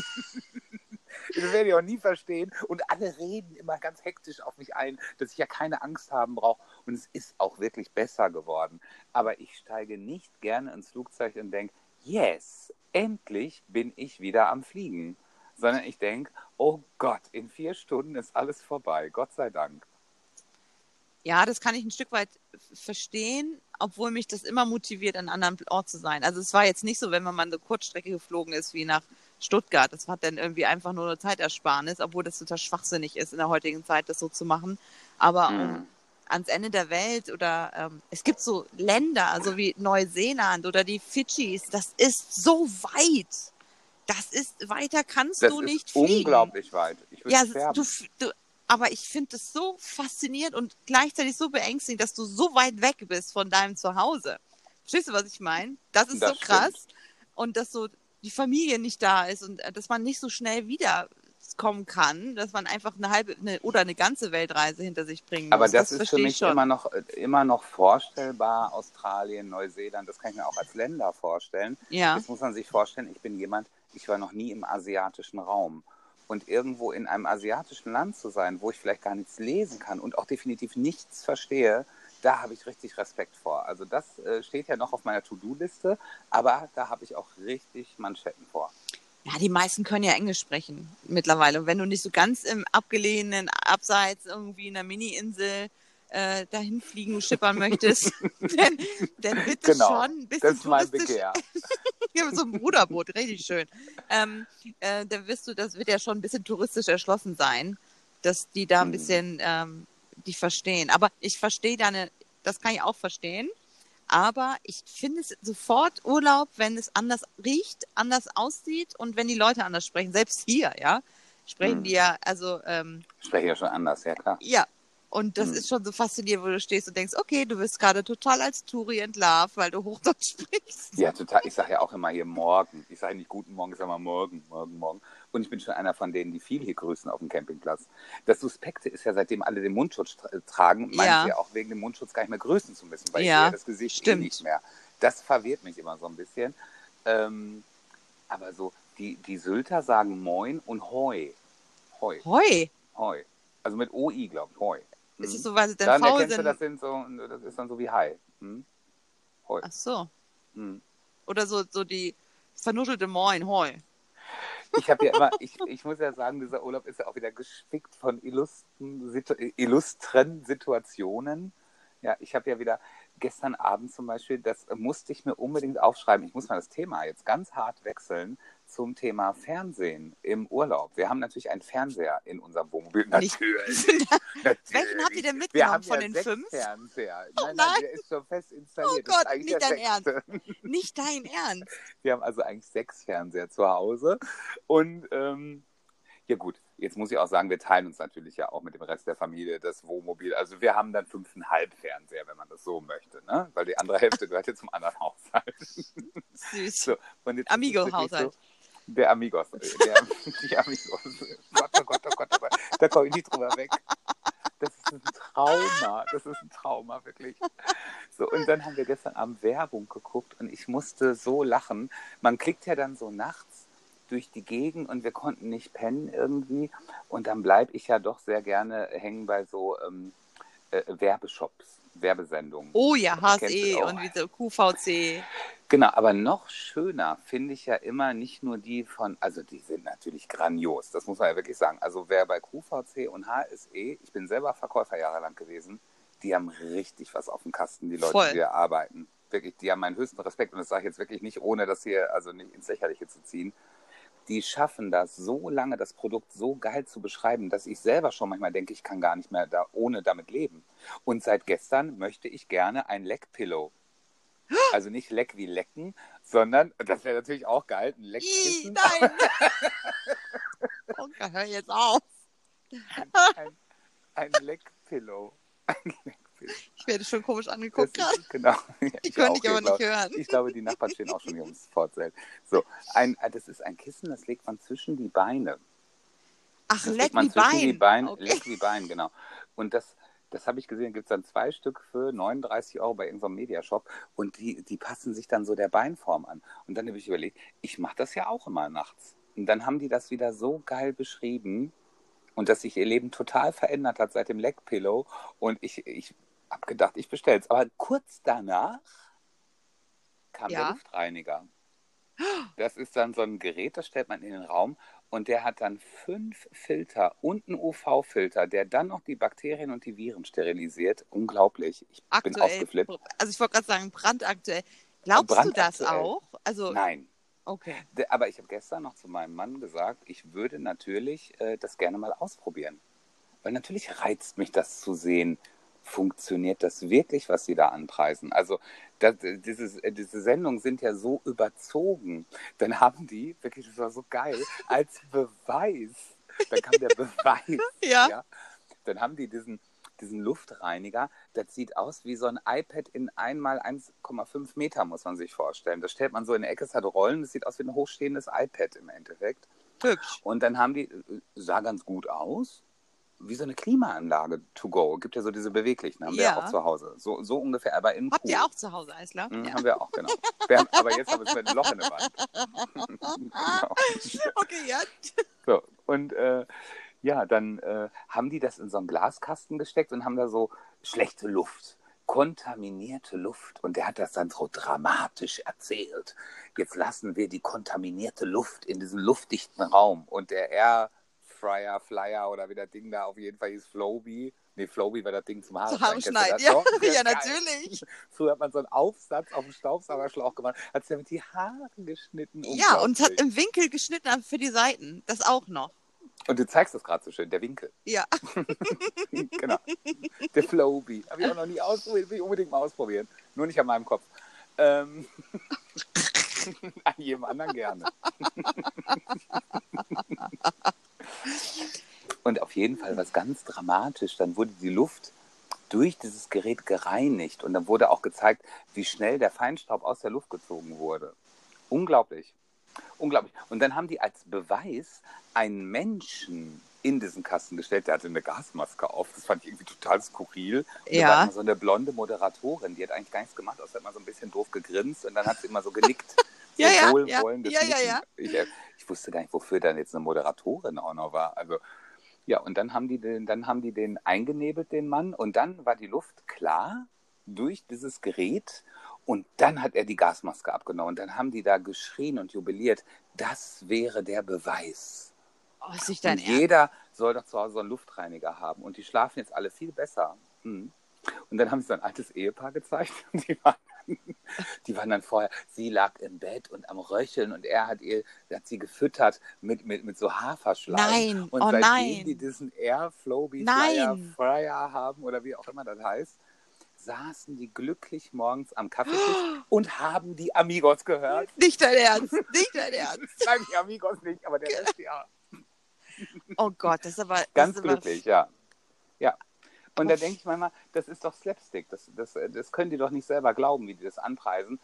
das werde ich auch nie verstehen. Und alle reden immer ganz hektisch auf mich ein, dass ich ja keine Angst haben brauche. Und es ist auch wirklich besser geworden. Aber ich steige nicht gerne ins Flugzeug und denke, yes, endlich bin ich wieder am Fliegen. Sondern ich denke, oh Gott, in vier Stunden ist alles vorbei. Gott sei Dank. Ja, das kann ich ein Stück weit verstehen, obwohl mich das immer motiviert, an einem anderen Ort zu sein. Also es war jetzt nicht so, wenn man mal eine Kurzstrecke geflogen ist wie nach Stuttgart. Das hat dann irgendwie einfach nur eine Zeitersparnis, obwohl das total schwachsinnig ist in der heutigen Zeit, das so zu machen. Aber um Mhm. ans Ende der Welt oder ähm, es gibt so Länder, also wie Neuseeland oder die Fidschis, das ist so weit. Das ist weiter kannst Das du ist nicht fliegen. unglaublich weit. Ich würde Ja, sterben. du, du, aber ich finde das so faszinierend und gleichzeitig so beängstigend, dass du so weit weg bist von deinem Zuhause. Verstehst du, was ich meine? Das ist Das so krass. stimmt. Und dass so die Familie nicht da ist und äh, dass man nicht so schnell wiederkommen kann, dass man einfach eine halbe eine, oder eine ganze Weltreise hinter sich bringen muss. Aber das, ist für mich immer noch, immer noch vorstellbar. Australien, Neuseeland, das kann ich mir auch als Länder vorstellen. Ja. Jetzt muss man sich vorstellen, ich bin jemand, ich war noch nie im asiatischen Raum. Und irgendwo in einem asiatischen Land zu sein, wo ich vielleicht gar nichts lesen kann und auch definitiv nichts verstehe, da habe ich richtig Respekt vor. Also das äh, steht ja noch auf meiner To-Do-Liste, aber da habe ich auch richtig Manschetten vor. Ja, die meisten können ja Englisch sprechen mittlerweile. Und wenn du nicht so ganz im abgelegenen Abseits irgendwie in einer Mini-Insel äh, dahin fliegen, schippern möchtest, dann, dann bitte Genau, schon ein bisschen Das ist mein. Begehr. Ja, so einem Ruderboot, richtig schön. Ähm, äh, dann wirst du, das wird ja schon ein bisschen touristisch erschlossen sein, dass die da ein Mhm. bisschen ähm, die verstehen. Aber ich verstehe deine, das kann ich auch verstehen. Aber ich finde es sofort Urlaub, wenn es anders riecht, anders aussieht und wenn die Leute anders sprechen. Selbst hier, ja, sprechen Mhm. die ja, also ähm, Ich spreche ja schon anders, ja klar. ja. Und das Mhm. ist schon so faszinierend, wo du stehst und denkst, okay, du bist gerade total als Touri entlarvt, weil du Hochdeutsch sprichst. Ja, total. Ich sage ja auch immer hier morgen. Ich sage nicht guten Morgen, ich sage mal morgen, morgen, morgen. Und ich bin schon einer von denen, die viel hier grüßen auf dem Campingplatz. Das Suspekte ist ja, seitdem alle den Mundschutz tra tragen, meinen Ja. sie auch wegen dem Mundschutz gar nicht mehr grüßen zu müssen, weil Ja, ich sehe das Gesicht eh stimmt. nicht mehr. Das verwirrt mich immer so ein bisschen. Ähm, aber so, die, die Sylter sagen Moin und Hoi. Hoi, Hoi. Hoi. Also mit OI, glaube ich, Hoi. Ist Mhm. es so, weil sie dann Dann faul erkennst du, sind? das, sind so, das ist dann so wie Hi. Hm? Hoi. Ach so. Hm. Oder so, so die vernuschelte Moin, hoi. Ich habe ja immer, ich, ich muss ja sagen, dieser Urlaub ist ja auch wieder gespickt von illustren, Situ illustren Situationen. Ja, ich habe ja wieder gestern Abend zum Beispiel, das musste ich mir unbedingt aufschreiben. Ich muss mal das Thema jetzt ganz hart wechseln zum Thema Fernsehen im Urlaub. Wir haben natürlich einen Fernseher in unserem Wohnmobil. Nicht- Natürlich. Welchen habt ihr denn Wir mitgenommen haben von ja den fünf? Fernseher. Oh nein, nein, nein. der ist schon fest installiert. Oh Gott, nicht dein Ernst. Nicht dein Ernst. Wir haben also eigentlich sechs Fernseher zu Hause. Und ähm, ja gut, jetzt muss ich auch sagen, wir teilen uns natürlich ja auch mit dem Rest der Familie das Wohnmobil. Also wir haben dann fünfeinhalb Fernseher, wenn man das so möchte, ne? Weil die andere Hälfte gehört ja zum anderen Haushalt. Süß. So, Amigo-Haushalt. So, der Amigos. Der, die Amigos. Gott, oh Gott, oh Gott, oh Gott. Da komme ich nicht drüber weg. Das ist ein Trauma. Das ist ein Trauma, wirklich. So, und dann haben wir gestern Abend Werbung geguckt und ich musste so lachen. Man klickt ja dann so nachts durch die Gegend und wir konnten nicht pennen irgendwie. Und dann bleibe ich ja doch sehr gerne hängen bei so ähm, äh, Werbeshops, Werbesendungen. Oh ja, HSE und wie so QVC. Genau, aber noch schöner finde ich ja immer nicht nur die von, also die sind natürlich grandios, das muss man ja wirklich sagen. Also wer bei QVC und HSE, ich bin selber Verkäufer jahrelang gewesen, die haben richtig was auf dem Kasten, die Leute, Voll. die hier arbeiten. Wirklich, die haben meinen höchsten Respekt und das sage ich jetzt wirklich nicht, ohne das hier also nicht ins Lächerliche zu ziehen. Die schaffen das so lange, das Produkt so geil zu beschreiben, dass ich selber schon manchmal denke, ich kann gar nicht mehr da ohne damit leben. Und seit gestern möchte ich gerne ein Leckpillow. Also nicht Leck wie Lecken, sondern, das wäre natürlich auch geil, ein Leckkissen. nein. oh hör jetzt auf. Ein, ein Leckpillow. Ein Leckpillow. Ich werde schon komisch angeguckt gerade. genau. Die Ich könnte auch ich aber nicht glaub- hören. Ich glaube, die Nachbarn stehen auch schon hier ums Fortzelt. So, ein, das ist ein Kissen, das legt man zwischen die Beine. Ach, Das leck legt man wie zwischen die Bein. Beine. Okay. Leck wie Bein, genau. Und das, das habe ich gesehen, gibt es dann zwei Stück für 39 Euro bei irgendeinem Mediashop und die, die passen sich dann so der Beinform an. Und dann habe ich überlegt, ich mache das ja auch immer nachts. Und dann haben die das wieder so geil beschrieben und dass sich ihr Leben total verändert hat seit dem Leckpillow. Und ich, ich habe gedacht, ich bestelle es. Aber kurz danach kam Ja. der Luftreiniger. Das ist dann so ein Gerät, das stellt man in den Raum und der hat dann fünf Filter und einen UV-Filter, der dann noch die Bakterien und die Viren sterilisiert. Unglaublich. Ich bin Aktuell. ausgeflippt. Also ich wollte gerade sagen, brandaktuell. Glaubst du das Brandaktuell. auch? Also, Nein. okay. Aber ich habe gestern noch zu meinem Mann gesagt, ich würde natürlich äh, das gerne mal ausprobieren. Weil natürlich reizt mich das zu sehen, funktioniert das wirklich, was sie da anpreisen. Also das, dieses, äh, diese Sendungen sind ja so überzogen. Dann haben die, wirklich, das war so geil, als Beweis, dann kam der Beweis, Ja. dann haben die diesen, diesen Luftreiniger, das sieht aus wie so ein iPad in einmal 1,5 Meter, muss man sich vorstellen. Das stellt man so in der Ecke, es hat Rollen, das sieht aus wie ein hochstehendes iPad im Endeffekt. Hübsch. Und dann haben die, äh, sah ganz gut aus, wie so eine Klimaanlage to go. Gibt ja so diese beweglichen, haben wir Ja. ja auch zu Hause. So, so ungefähr, aber im Habt Pool. ihr auch zu Hause, Eisler? Mhm, Ja. Haben wir auch, genau. Wir haben, aber jetzt haben wir einem Loch in der Wand. genau. Okay, ja. So, und äh, ja, dann äh, haben die das in so einen Glaskasten gesteckt und haben da so schlechte Luft, kontaminierte Luft. Und der hat das dann so dramatisch erzählt. Jetzt lassen wir die kontaminierte Luft in diesen luftdichten Raum. Und der Air Fryer, Flyer oder wie das Ding da auf jeden Fall hieß, Flowbee. Nee, Flowbee war das Ding zum Haare Zu Haare schneiden. Kennst schneiden. du das Ja, noch? ja, natürlich. Früher hat man so einen Aufsatz auf dem Staubsaugerschlauch gemacht, hat sich damit die Haare geschnitten. Ja, und hat im Winkel geschnitten für die Seiten. Das auch noch. Und du zeigst das gerade so schön, der Winkel. Ja. genau. Der Flowbee. Habe ich auch noch nie ausprobiert, will ich unbedingt mal ausprobieren. Nur nicht an meinem Kopf. Ähm, an jedem anderen gerne. Auf jeden Fall was ganz dramatisch. Dann wurde die Luft durch dieses Gerät gereinigt und dann wurde auch gezeigt, wie schnell der Feinstaub aus der Luft gezogen wurde. Unglaublich. Unglaublich. Und dann haben die als Beweis einen Menschen in diesen Kasten gestellt, der hatte eine Gasmaske auf. Das fand ich irgendwie total skurril. Und da Ja. war immer so eine blonde Moderatorin, die hat eigentlich gar nichts gemacht, außer immer so ein bisschen doof gegrinst und dann hat sie immer so genickt. Ja, so ja, wohlwollendes ja, ja, Nicken. ja. Ich, äh, ich wusste gar nicht, wofür dann jetzt eine Moderatorin auch noch war. Also ja, und dann haben die den, dann haben die den eingenebelt, den Mann, und dann war die Luft klar durch dieses Gerät und dann hat er die Gasmaske abgenommen. Und dann haben die da geschrien und jubiliert, das wäre der Beweis. Oh, ist nicht dein und Ernst. jeder soll doch zu Hause so einen Luftreiniger haben. Und die schlafen jetzt alle viel besser. Hm. Und dann haben sie so ein altes Ehepaar gezeigt. Und die waren, die waren dann vorher, sie lag im Bett und am Röcheln und er hat ihr, hat sie gefüttert mit, mit, mit so Haferschleim. Nein, und oh seitdem nein. die diesen Airflow. Flyer, Fryer haben oder wie auch immer das heißt, saßen die glücklich morgens am Kaffeetisch und haben die Amigos gehört. Nicht dein Ernst. Nicht dein Ernst. Nein, die Amigos nicht, aber der Rest ja. Oh Gott, das ist aber. Ganz ist aber- glücklich, ja. Ja. Und da Uff. denke ich manchmal, das ist doch Slapstick. Das, das, das können die doch nicht selber glauben, wie die das anpreisen.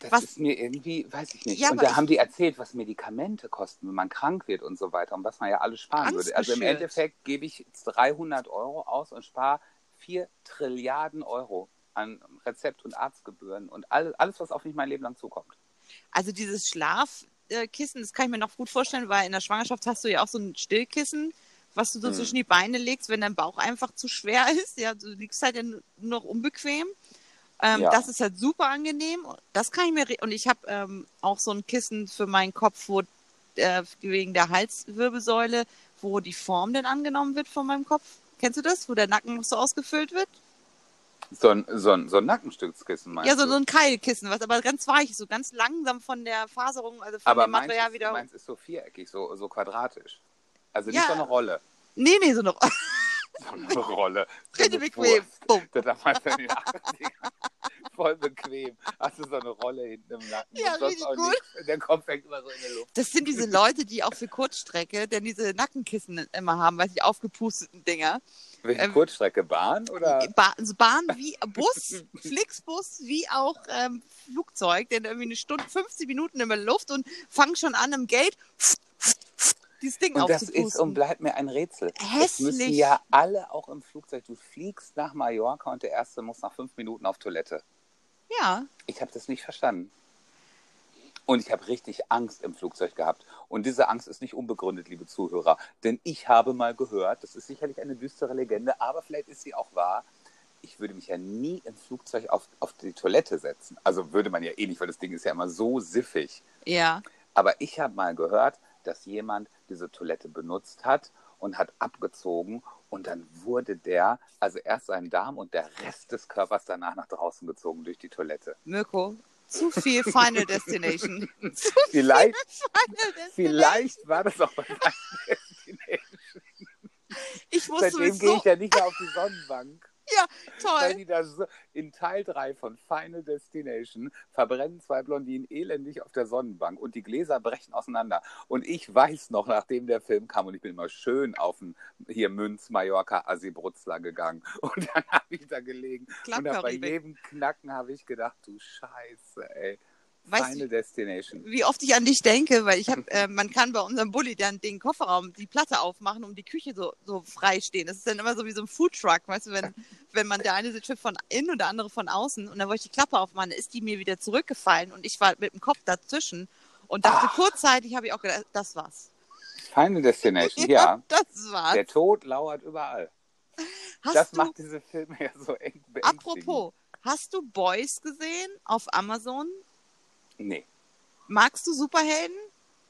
Das Was- ist mir irgendwie, weiß ich nicht. Ja, und da haben die erzählt, was Medikamente kosten, wenn man krank wird und so weiter und was man ja alles sparen würde. Also im. Endeffekt gebe ich jetzt 300 Euro aus und spare 4 Trilliarden Euro an Rezept- und Arztgebühren und alles, alles, was auf mich mein Leben lang zukommt. Also dieses Schlafkissen, das kann ich mir noch gut vorstellen, weil in der Schwangerschaft hast du ja auch so ein Stillkissen, was du so Hm. zwischen die Beine legst, wenn dein Bauch einfach zu schwer ist. Ja, du liegst halt ja nur noch unbequem. Ähm, Ja. Das ist halt super angenehm. Das kann ich mir und ich habe ähm, auch so ein Kissen für meinen Kopf, wo äh, wegen der Halswirbelsäule, wo die Form denn angenommen wird von meinem Kopf. Kennst du das, wo der Nacken noch so ausgefüllt wird? So ein, so ein, so ein Nackenstückskissen meinst ja, so, du? so ein Keilkissen, was aber ganz weich ist, so ganz langsam von der Faserung, also von Aber dem meins Material ist, wieder. meins ist so viereckig, so, so quadratisch. Also Ja. nicht so eine Rolle. Nee, nee, so noch. So eine Rolle. Richtig eine bequem. Bumm. Das damals in den 80ern. Voll bequem. Hast du so eine Rolle hinten im Nacken. Ja, richtig gut. nichts. Der Kopf hängt immer so in der Luft. Das sind diese Leute, die auch für Kurzstrecke denn diese Nackenkissen immer haben, weil die aufgepusteten Dinger. Welche Ähm, Kurzstrecke, Bahn oder? Ba also Bahn wie Bus, Flixbus, wie auch ähm, Flugzeug, denn irgendwie eine Stunde, 15 Minuten in der Luft und fangen schon an im Gate dieses Ding Und das ist und bleibt mir ein Rätsel. Das müssen Hässlich. ja alle auch im Flugzeug. Du fliegst nach Mallorca und der Erste muss nach fünf Minuten auf Toilette. ja, Ich habe das nicht verstanden. Und ich habe richtig Angst im Flugzeug gehabt. Und diese Angst ist nicht unbegründet, liebe Zuhörer. Denn ich habe mal gehört, das ist sicherlich eine düstere Legende, aber vielleicht ist sie auch wahr. Ich würde mich ja nie im Flugzeug auf, auf die Toilette setzen. Also würde man ja eh nicht, weil das Ding ist ja immer so siffig. ja. Aber ich habe mal gehört, dass jemand diese Toilette benutzt hat und hat abgezogen und dann wurde der, also erst sein Darm und der Rest des Körpers danach nach draußen gezogen durch die Toilette. Mirko, zu viel Final Destination. zu Vielleicht, Final Destination. vielleicht war das auch bei Final Destination. Ich muss Seitdem gehe sowieso. ich ja nicht mehr auf die Sonnenbank. Weil Toll. die da so, in Teil 3 von Final Destination verbrennen zwei Blondinen elendig auf der Sonnenbank und die Gläser brechen auseinander. Und ich weiß noch, nachdem der Film kam und ich bin immer schön auf den hier Münz, Mallorca, Asibrutzler gegangen. Und dann habe ich da gelegen und hab bei jedem Knacken habe ich gedacht, du Scheiße, ey. Weißt Final du, Destination. wie oft ich an dich denke, weil ich habe, äh, man kann bei unserem Bulli dann den Kofferraum, die Platte aufmachen, um die Küche so, so frei stehen. Das ist dann immer so wie so ein Foodtruck, weißt du, wenn, wenn man der eine sitzt von innen und der andere von außen und dann wollte ich die Klappe aufmachen, ist die mir wieder zurückgefallen und ich war mit dem Kopf dazwischen und dachte Ach. kurzzeitig, habe ich auch gedacht, das war's. Final Destination, ja. das war's. Der Tod lauert überall. Hast das du, macht diese Filme ja so eng apropos, hast du Boys gesehen auf Amazon? Nee, Magst du Superhelden?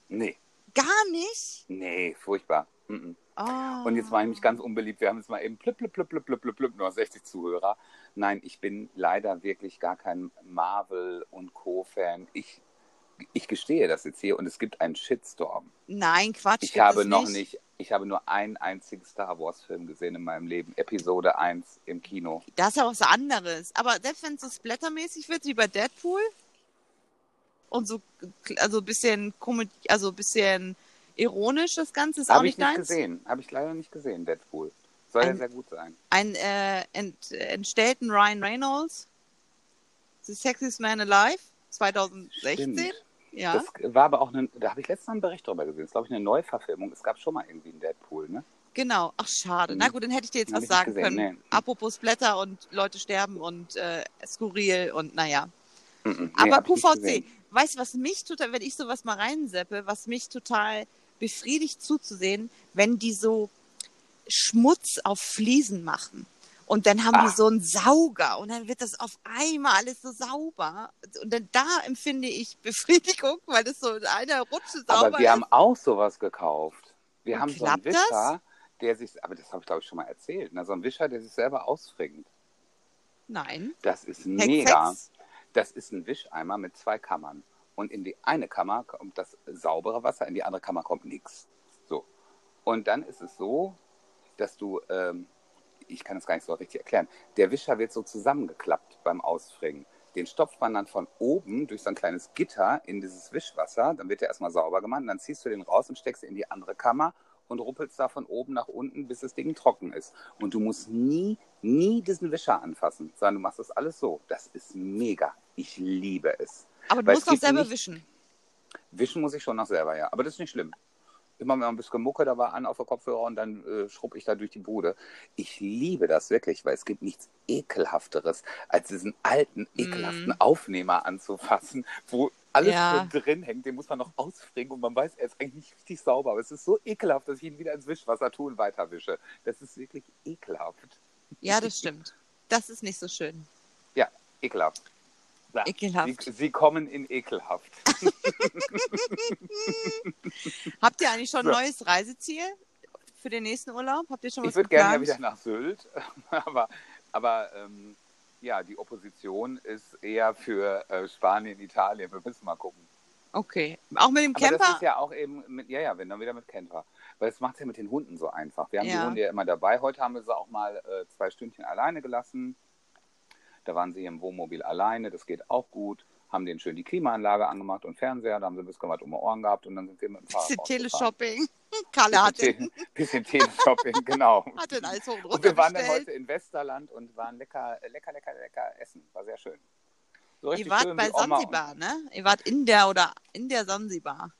nee, Gar nicht? nee, furchtbar. Mhm. Oh. Und jetzt war ich mich ganz unbeliebt. Wir haben jetzt mal eben plüpp, plüpp, plüpp, plüpp, plüpp, plüpp, nur 60 Zuhörer. Nein, ich bin leider wirklich gar kein Marvel und Co-Fan. Ich, ich gestehe das jetzt hier und es gibt einen Shitstorm. Nein, Quatsch. Ich habe noch nicht, ich habe nur einen einzigen Star Wars-Film gesehen in meinem Leben. Episode 1 im Kino. Das ist ja was anderes. Aber selbst wenn es so splattermäßig wird, wie bei Deadpool und so, also ein bisschen Komödie, also ein bisschen ironisch, das Ganze ist auch Habe ich nicht nicht gesehen. Habe ich leider nicht gesehen, Deadpool. Soll ja Ein- sehr gut sein. Ein äh, ent, entstellten Ryan Reynolds, The Sexiest Man Alive, 2016. Stimmt. Ja, Das war aber auch eine, da habe ich letztens einen Bericht drüber gesehen. Das ist, glaube ich, eine Neuverfilmung. Es gab schon mal irgendwie einen Deadpool, ne? genau. Ach, schade. Na Mhm. gut, dann hätte ich dir jetzt Hab was nicht sagen gesehen, können. nee. Apropos Blätter und Leute sterben und äh, skurril und naja. Mhm. Nee, Aber hab nicht QVC. Weißt du, was mich total, wenn ich sowas mal reinseppe, was mich total befriedigt zuzusehen, wenn die so Schmutz auf Fliesen machen. Und dann haben Ah. die so einen Sauger und dann wird das auf einmal alles so sauber. Und dann da empfinde ich Befriedigung, weil das so in einer Rutsche sauber Aber wir ist. haben auch sowas gekauft. Wir Und haben so einen klappt das? Wischer, der sich, aber das habe ich glaube ich schon mal erzählt, ne? so ein Wischer, der sich selber ausfringt. Nein. Das ist Hex, mega. Hex. Das ist ein Wischeimer mit zwei Kammern. Und in die eine Kammer kommt das saubere Wasser, in die andere Kammer kommt nichts. So. Und dann ist es so, dass du, ähm, ich kann es gar nicht so richtig erklären, der Wischer wird so zusammengeklappt beim Ausfringen. Den stopft man dann von oben durch so ein kleines Gitter in dieses Wischwasser. Dann wird der erstmal sauber gemacht. Dann ziehst du den raus und steckst ihn in die andere Kammer und ruppelst da von oben nach unten, bis das Ding trocken ist. Und du musst nie, nie diesen Wischer anfassen, sondern du machst das alles so. Das ist mega. Ich liebe es. Aber du Weil musst auch selber nicht- wischen. Wischen muss ich schon noch selber, ja. Aber das ist nicht schlimm. Immer mal ein bisschen Mucke dabei an auf der Kopfhörer und dann äh, schrubb ich da durch die Bude. Ich liebe das wirklich, weil es gibt nichts ekelhafteres, als diesen alten, ekelhaften Mm. Aufnehmer anzufassen, wo alles Ja. drin hängt. Den muss man noch ausfringen und man weiß, er ist eigentlich nicht richtig sauber. Aber es ist so ekelhaft, dass ich ihn wieder ins Wischwasser tue und weiterwische. Das ist wirklich ekelhaft. Ja, das stimmt. Das ist nicht so schön. Ja, ekelhaft. Ja, Ekelhaft. Sie, sie kommen in ekelhaft. Habt ihr eigentlich schon ein So. neues Reiseziel für den nächsten Urlaub? Habt ihr schon was Ich würde gerne wieder nach Sylt, aber, aber ähm, ja, die Opposition ist eher für äh, Spanien, Italien. Wir müssen mal gucken. Okay. Auch mit dem Aber das Camper? ist ja auch eben, mit, ja, ja, wenn dann wieder mit Camper. Weil das macht es ja mit den Hunden so einfach. Wir haben Ja. die Hunde ja immer dabei. Heute haben wir sie auch mal äh, zwei Stündchen alleine gelassen. Da waren sie im Wohnmobil alleine, das geht auch gut. Haben denen schön die Klimaanlage angemacht und Fernseher, da haben sie ein bisschen was um die Ohren gehabt und dann sind wir mit dem Fahrrad bisschen. Teleshopping. Kalle hat Bisschen, bisschen Teleshopping, genau. hat den alles hoch und wir waren dann heute in Westerland und waren lecker, lecker, lecker, lecker essen. War sehr schön. So Ihr wart schön bei Sansibar, ne? Ihr wart in der oder in der Sansibar.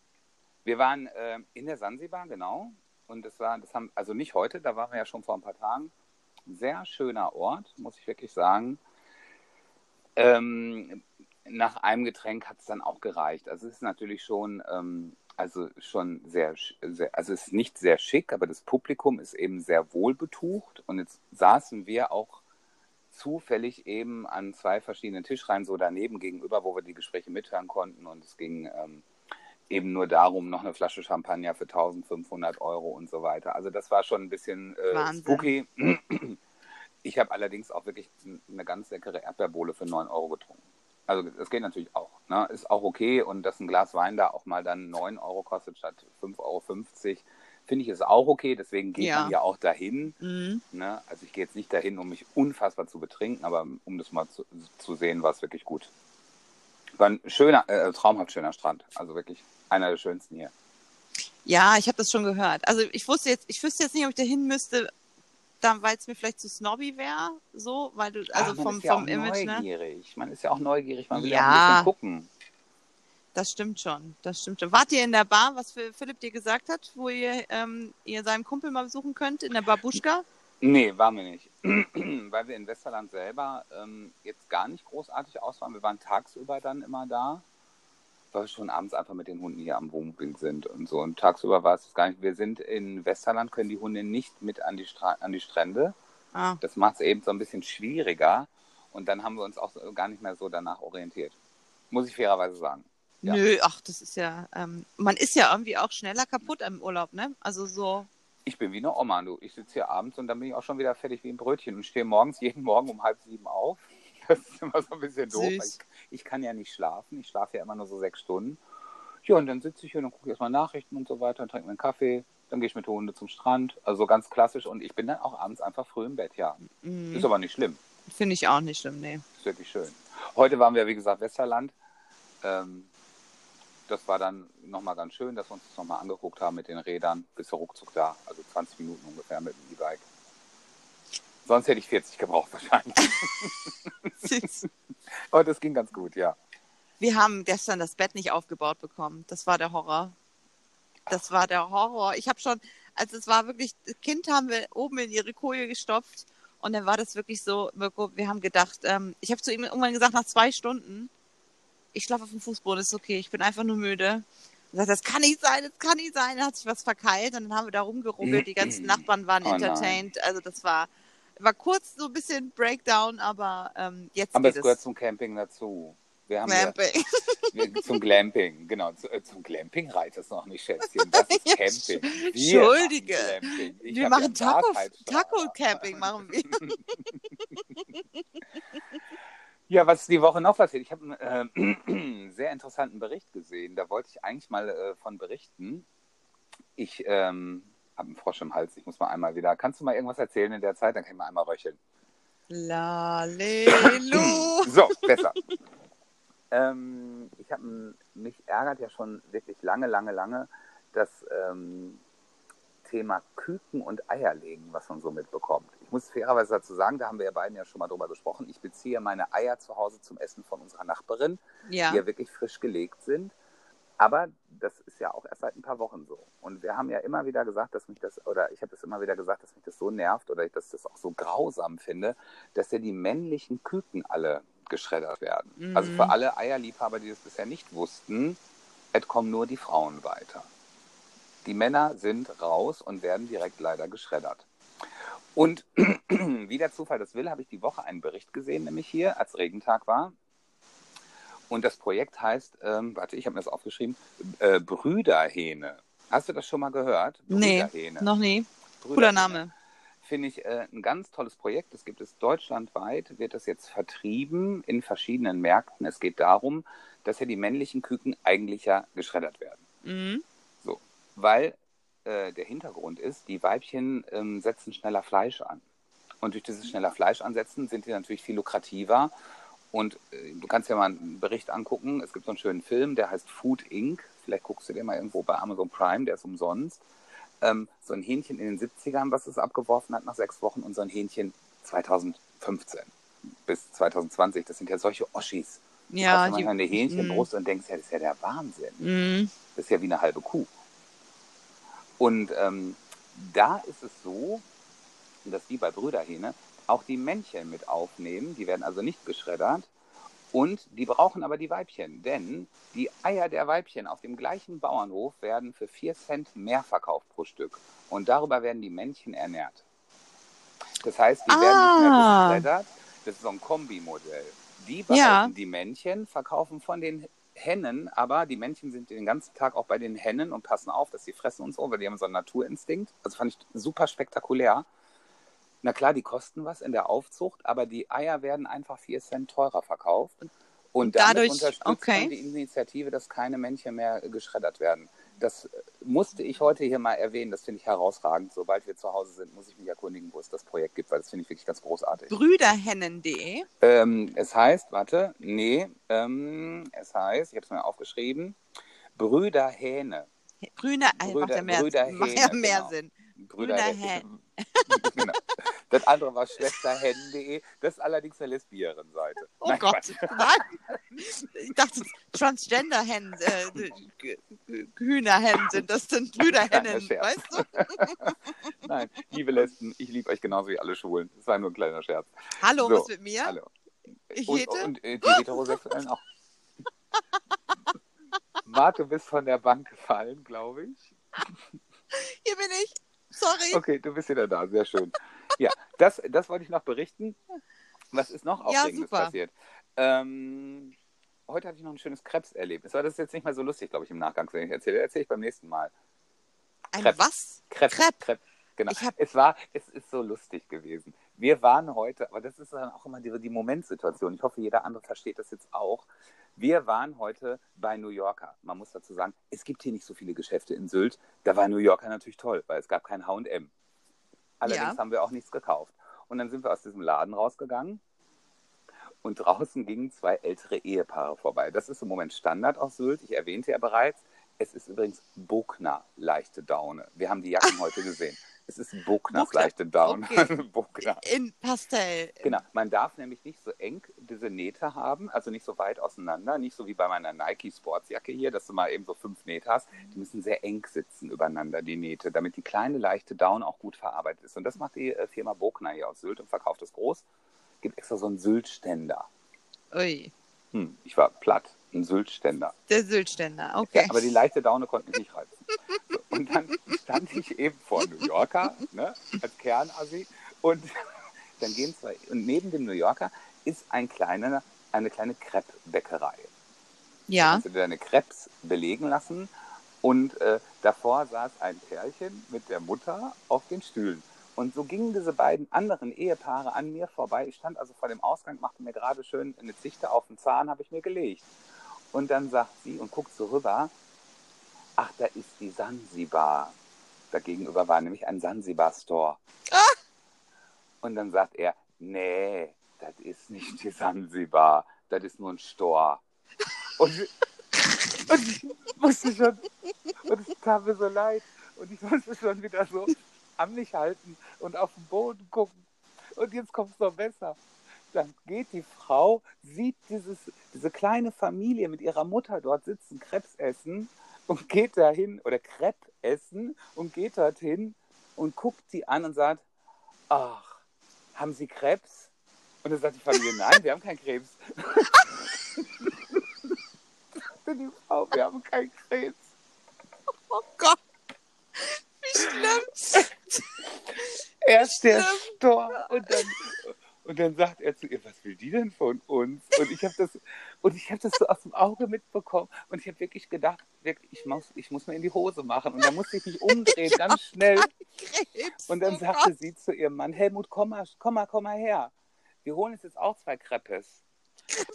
Wir waren ähm, in der Sansibar, genau. Und das war, das haben, also nicht heute, da waren wir ja schon vor ein paar Tagen. Sehr schöner Ort, muss ich wirklich sagen. Ähm, nach einem Getränk hat es dann auch gereicht. Also es ist natürlich schon, ähm, also schon sehr, sehr, also es ist nicht sehr schick, aber das Publikum ist eben sehr wohlbetucht. Und jetzt saßen wir auch zufällig eben an zwei verschiedenen Tischreihen so daneben gegenüber, wo wir die Gespräche mithören konnten. Und es ging ähm, eben nur darum, noch eine Flasche Champagner für 1500 Euro und so weiter. Also das war schon ein bisschen äh, spooky. Ich habe allerdings auch wirklich eine ganz leckere Erdbeerbohle für 9 Euro getrunken. Also das geht natürlich auch. Ne? Ist auch okay und dass ein Glas Wein da auch mal dann 9 Euro kostet statt 5,50 Euro, finde ich ist auch okay. Deswegen geht Ja. man ja auch dahin. Mhm. Ne? Also ich gehe jetzt nicht dahin, um mich unfassbar zu betrinken, aber um das mal zu, zu sehen, war es wirklich gut. War ein schöner, äh, traumhaft schöner Strand. Also wirklich einer der schönsten hier. Ja, ich habe das schon gehört. Also ich wusste jetzt, ich wüsste jetzt nicht, ob ich da hin müsste, dann, weil es mir vielleicht zu snobby wäre, so, weil du, also Ach, vom, ist ja vom auch Image, ne? neugierig. Man ist ja auch neugierig, man will ja, Ja. ein bisschen gucken. Das stimmt schon, das stimmt schon. Wart ihr in der Bar, was Philipp dir gesagt hat, wo ihr, ähm, ihr seinen Kumpel mal besuchen könnt, in der Babuschka? Nee, waren wir nicht. Weil wir in Westerland selber ähm, jetzt gar nicht großartig aus waren. Wir waren tagsüber dann immer da, weil wir schon abends einfach mit den Hunden hier am Wohnmobil sind und so. Und tagsüber war es gar nicht. Wir sind in Westerland, können die Hunde nicht mit an die, Stra an die Strände. Ah. Das macht es eben so ein bisschen schwieriger. Und dann haben wir uns auch gar nicht mehr so danach orientiert. Muss ich fairerweise sagen. Ja. Nö, ach, das ist ja, ähm, man ist ja irgendwie auch schneller kaputt im Urlaub, ne? Also so. Ich bin wie eine Oma, du. Ich sitze hier abends und dann bin ich auch schon wieder fertig wie ein Brötchen und stehe morgens jeden Morgen um halb sieben auf. Das ist immer so ein bisschen doof. Ich, ich, kann ja nicht schlafen. Ich schlafe ja immer nur so sechs Stunden. Ja, und dann sitze ich hier und gucke erstmal Nachrichten und so weiter und trinke mir einen Kaffee. Dann gehe ich mit der Hunde zum Strand. Also ganz klassisch. Und ich bin dann auch abends einfach früh im Bett, ja. Mhm. Ist aber nicht schlimm. Finde ich auch nicht schlimm, nee. Ist wirklich schön. Heute waren wir, wie gesagt, Westerland. Ähm, das war dann nochmal ganz schön, dass wir uns das nochmal angeguckt haben mit den Rädern. Bis ruckzuck da, also 20 Minuten ungefähr mit dem E-Bike. Sonst hätte ich 40 gebraucht wahrscheinlich. Aber das ging ganz gut, ja. Wir haben gestern das Bett nicht aufgebaut bekommen. Das war der Horror. Das war der Horror. Ich habe schon, also es war wirklich, das Kind haben wir oben in ihre Koje gestopft und dann war das wirklich so, Mirko, wir haben gedacht, ähm, ich habe zu ihm irgendwann gesagt, nach zwei Stunden, ich schlafe auf dem Fußboden, ist okay, ich bin einfach nur müde. Und sagt, das kann nicht sein, das kann nicht sein. Dann hat sich was verkeilt und dann haben wir da rumgeruckelt. Die ganzen Nachbarn waren oh entertained. Nein. Also das war, war kurz so ein bisschen Breakdown, aber ähm, jetzt. Aber es gehört zum Camping dazu. Wir haben Glamping. Ja, zum Glamping, genau. Zu, äh, zum Glamping reicht es noch nicht, Schätzchen. Das ist Camping. Wir Entschuldige. Machen wir machen Taco, Taco Camping, machen wir. Ja, was die Woche noch passiert? Ich habe einen äh, sehr interessanten Bericht gesehen. Da wollte ich eigentlich mal äh, von berichten. Ich ähm, habe einen Frosch im Hals. Ich muss mal einmal wieder. Kannst du mal irgendwas erzählen in der Zeit? Dann kann ich mal einmal röcheln. Lalelu. so, besser. ähm, ich habe mich ärgert ja schon wirklich lange, lange, lange, dass ähm, Thema Küken und Eierlegen, was man so mitbekommt. Ich muss fairerweise dazu sagen, da haben wir ja beiden ja schon mal drüber gesprochen. Ich beziehe meine Eier zu Hause zum Essen von unserer Nachbarin, ja. die ja wirklich frisch gelegt sind. Aber das ist ja auch erst seit ein paar Wochen so. Und wir haben ja immer wieder gesagt, dass mich das, oder ich habe das immer wieder gesagt, dass mich das so nervt oder dass ich das auch so grausam finde, dass ja die männlichen Küken alle geschreddert werden. Mhm. Also für alle Eierliebhaber, die das bisher nicht wussten, es kommen nur die Frauen weiter. Die Männer sind raus und werden direkt leider geschreddert. Und wie der Zufall das will, habe ich die Woche einen Bericht gesehen, nämlich hier, als Regentag war. Und das Projekt heißt, ähm, warte, ich habe mir das aufgeschrieben, äh, Brüderhähne. Hast du das schon mal gehört? Nee, noch nie. Cooler Name. Finde ich äh, ein ganz tolles Projekt. Es gibt es deutschlandweit, wird das jetzt vertrieben in verschiedenen Märkten. Es geht darum, dass ja die männlichen Küken eigentlich ja geschreddert werden. Mhm weil äh, der Hintergrund ist, die Weibchen ähm, setzen schneller Fleisch an. Und durch dieses schneller Fleisch ansetzen sind die natürlich viel lukrativer. Und äh, du kannst ja mal einen Bericht angucken. Es gibt so einen schönen Film, der heißt Food Inc. Vielleicht guckst du dir mal irgendwo bei Amazon Prime, der ist umsonst. Ähm, so ein Hähnchen in den 70ern, was es abgeworfen hat nach sechs Wochen, und so ein Hähnchen 2015 bis 2020. Das sind ja solche Oschis. Ja, du hast eine Hähnchenbrust mm. und denkst, ja, das ist ja der Wahnsinn. Mm. Das ist ja wie eine halbe Kuh. Und ähm, da ist es so, dass die bei Brüderhähne auch die Männchen mit aufnehmen. Die werden also nicht geschreddert. Und die brauchen aber die Weibchen, denn die Eier der Weibchen auf dem gleichen Bauernhof werden für 4 Cent mehr verkauft pro Stück. Und darüber werden die Männchen ernährt. Das heißt, die ah. werden nicht mehr ah. geschreddert. Das ist so ein Kombimodell. Die behalten ja. die Männchen, verkaufen von den Hennen, aber die Männchen sind den ganzen Tag auch bei den Hennen und passen auf, dass sie fressen und so, weil die haben so einen Naturinstinkt. Also fand ich super spektakulär. Na klar, die kosten was in der Aufzucht, aber die Eier werden einfach 4 Cent teurer verkauft. Und dadurch unterstützt okay. die Initiative, dass keine Männchen mehr geschreddert werden das musste ich heute hier mal erwähnen. Das finde ich herausragend. Sobald wir zu Hause sind, muss ich mich erkundigen, wo es das Projekt gibt, weil das finde ich wirklich ganz großartig. Brüderhennen.de? Ähm, es heißt, warte, nee, ähm, es heißt, ich habe es mir aufgeschrieben, Brüderhähne. Brüder, Brüder, macht ja mehr, Brüderhähne, macht ja mehr genau. Sinn. Brüderhähne. genau. Das andere war schwesterhennen.de. Das ist allerdings eine Lesbierenseite. Oh Nein, Gott, Quatsch. nein. Ich dachte, Transgender-Hennen, äh, Hühnerhennen sind, das sind Brüderhennen, weißt du? Nein, liebe Lesben, ich liebe euch genauso wie alle Schwulen. Das war nur ein kleiner Scherz. Hallo, So, was mit mir? Hallo. Ich Und, hete? und äh, die Heterosexuellen auch. Marc, du bist von der Bank gefallen, glaube ich. Hier bin ich. Sorry. Okay, du bist wieder da, sehr schön. Ja, das, das wollte ich noch berichten. Was ist noch Ja, Aufregendes super. passiert? Ähm, heute hatte ich noch ein schönes Krebserlebnis. Aber das ist jetzt nicht mehr so lustig, glaube ich, im Nachgang, wenn ich erzähle. Erzähle ich beim nächsten Mal. Ein Krebs. was? Krebs. Crepe. Krebs. Genau. Hab- Es war, es ist so lustig gewesen. Wir waren heute, aber das ist dann auch immer die, die Momentsituation. Ich hoffe, jeder andere versteht das jetzt auch. Wir waren heute bei New Yorker. Man muss dazu sagen, es gibt hier nicht so viele Geschäfte in Sylt. Da war New Yorker natürlich toll, weil es gab kein H&M. Allerdings Ja. haben wir auch nichts gekauft. Und dann sind wir aus diesem Laden rausgegangen und draußen gingen zwei ältere Ehepaare vorbei. Das ist im Moment Standard aus Sylt. Ich erwähnte ja bereits. Es ist übrigens Bogner leichte Daune. Wir haben die Jacken heute gesehen. Es ist Bogners Bogner, leichte Daune. okay. In Pastell. Genau, man darf nämlich nicht so eng diese Nähte haben, also nicht so weit auseinander, nicht so wie bei meiner Nike Sportsjacke hier, dass du mal eben so fünf Nähte hast. Die müssen sehr eng sitzen übereinander, die Nähte, damit die kleine leichte Down auch gut verarbeitet ist. Und das macht die äh, Firma Bogner hier aus Sylt und verkauft es groß. Gibt extra so einen Syltständer. Ui. Hm, ich war platt, ein Syltständer. Der Syltständer, Ja, okay. aber die leichte Daune konnte mich nicht reizen. Und dann stand ich eben vor New Yorker, ne, als Kernassi, und dann gehen zwei, und neben dem New Yorker ist ein kleiner, eine kleine Crepe-Bäckerei. ja. Kannst du dir deine Crepes belegen lassen und äh, davor saß ein Pärchen mit der Mutter auf den Stühlen. Und so gingen diese beiden anderen Ehepaare an mir vorbei. Ich stand also vor dem Ausgang, machte mir gerade schön eine Zichte auf den Zahn, habe ich mir gelegt. Und dann sagt sie und guckt so rüber, ach, da ist die Sansibar. Dagegenüber war nämlich ein Sansibar-Store. Und dann sagt er, nee, das ist nicht die Sansibar, das ist nur ein Store. Und, und ich musste schon, und es tat mir so leid, und ich musste schon wieder so an mich halten und auf den Boden gucken. Und jetzt kommt es noch besser. Dann geht die Frau, sieht dieses, diese kleine Familie mit ihrer Mutter dort sitzen, Krebs essen und geht dahin, oder Crepe essen und geht dorthin und guckt die an und sagt, ach, haben Sie Krebs? Und dann sagt die Familie, nein, wir haben keinen Krebs. Sagte die Frau, wir haben keinen Krebs. Oh Gott. Wie schlimm. Erst der. Stor und dann, und dann sagt er zu ihr, was will die denn von uns? Und ich habe das, und ich habe das so aus dem Auge mitbekommen und ich habe wirklich gedacht, wirklich, ich muss, ich muss mir in die Hose machen. Und dann musste ich mich umdrehen, ganz schnell. Krebs. Und dann oh sagte sie zu ihrem Mann, Helmut, komm mal, komm mal, komm mal her. Wir holen uns jetzt auch zwei Crepes.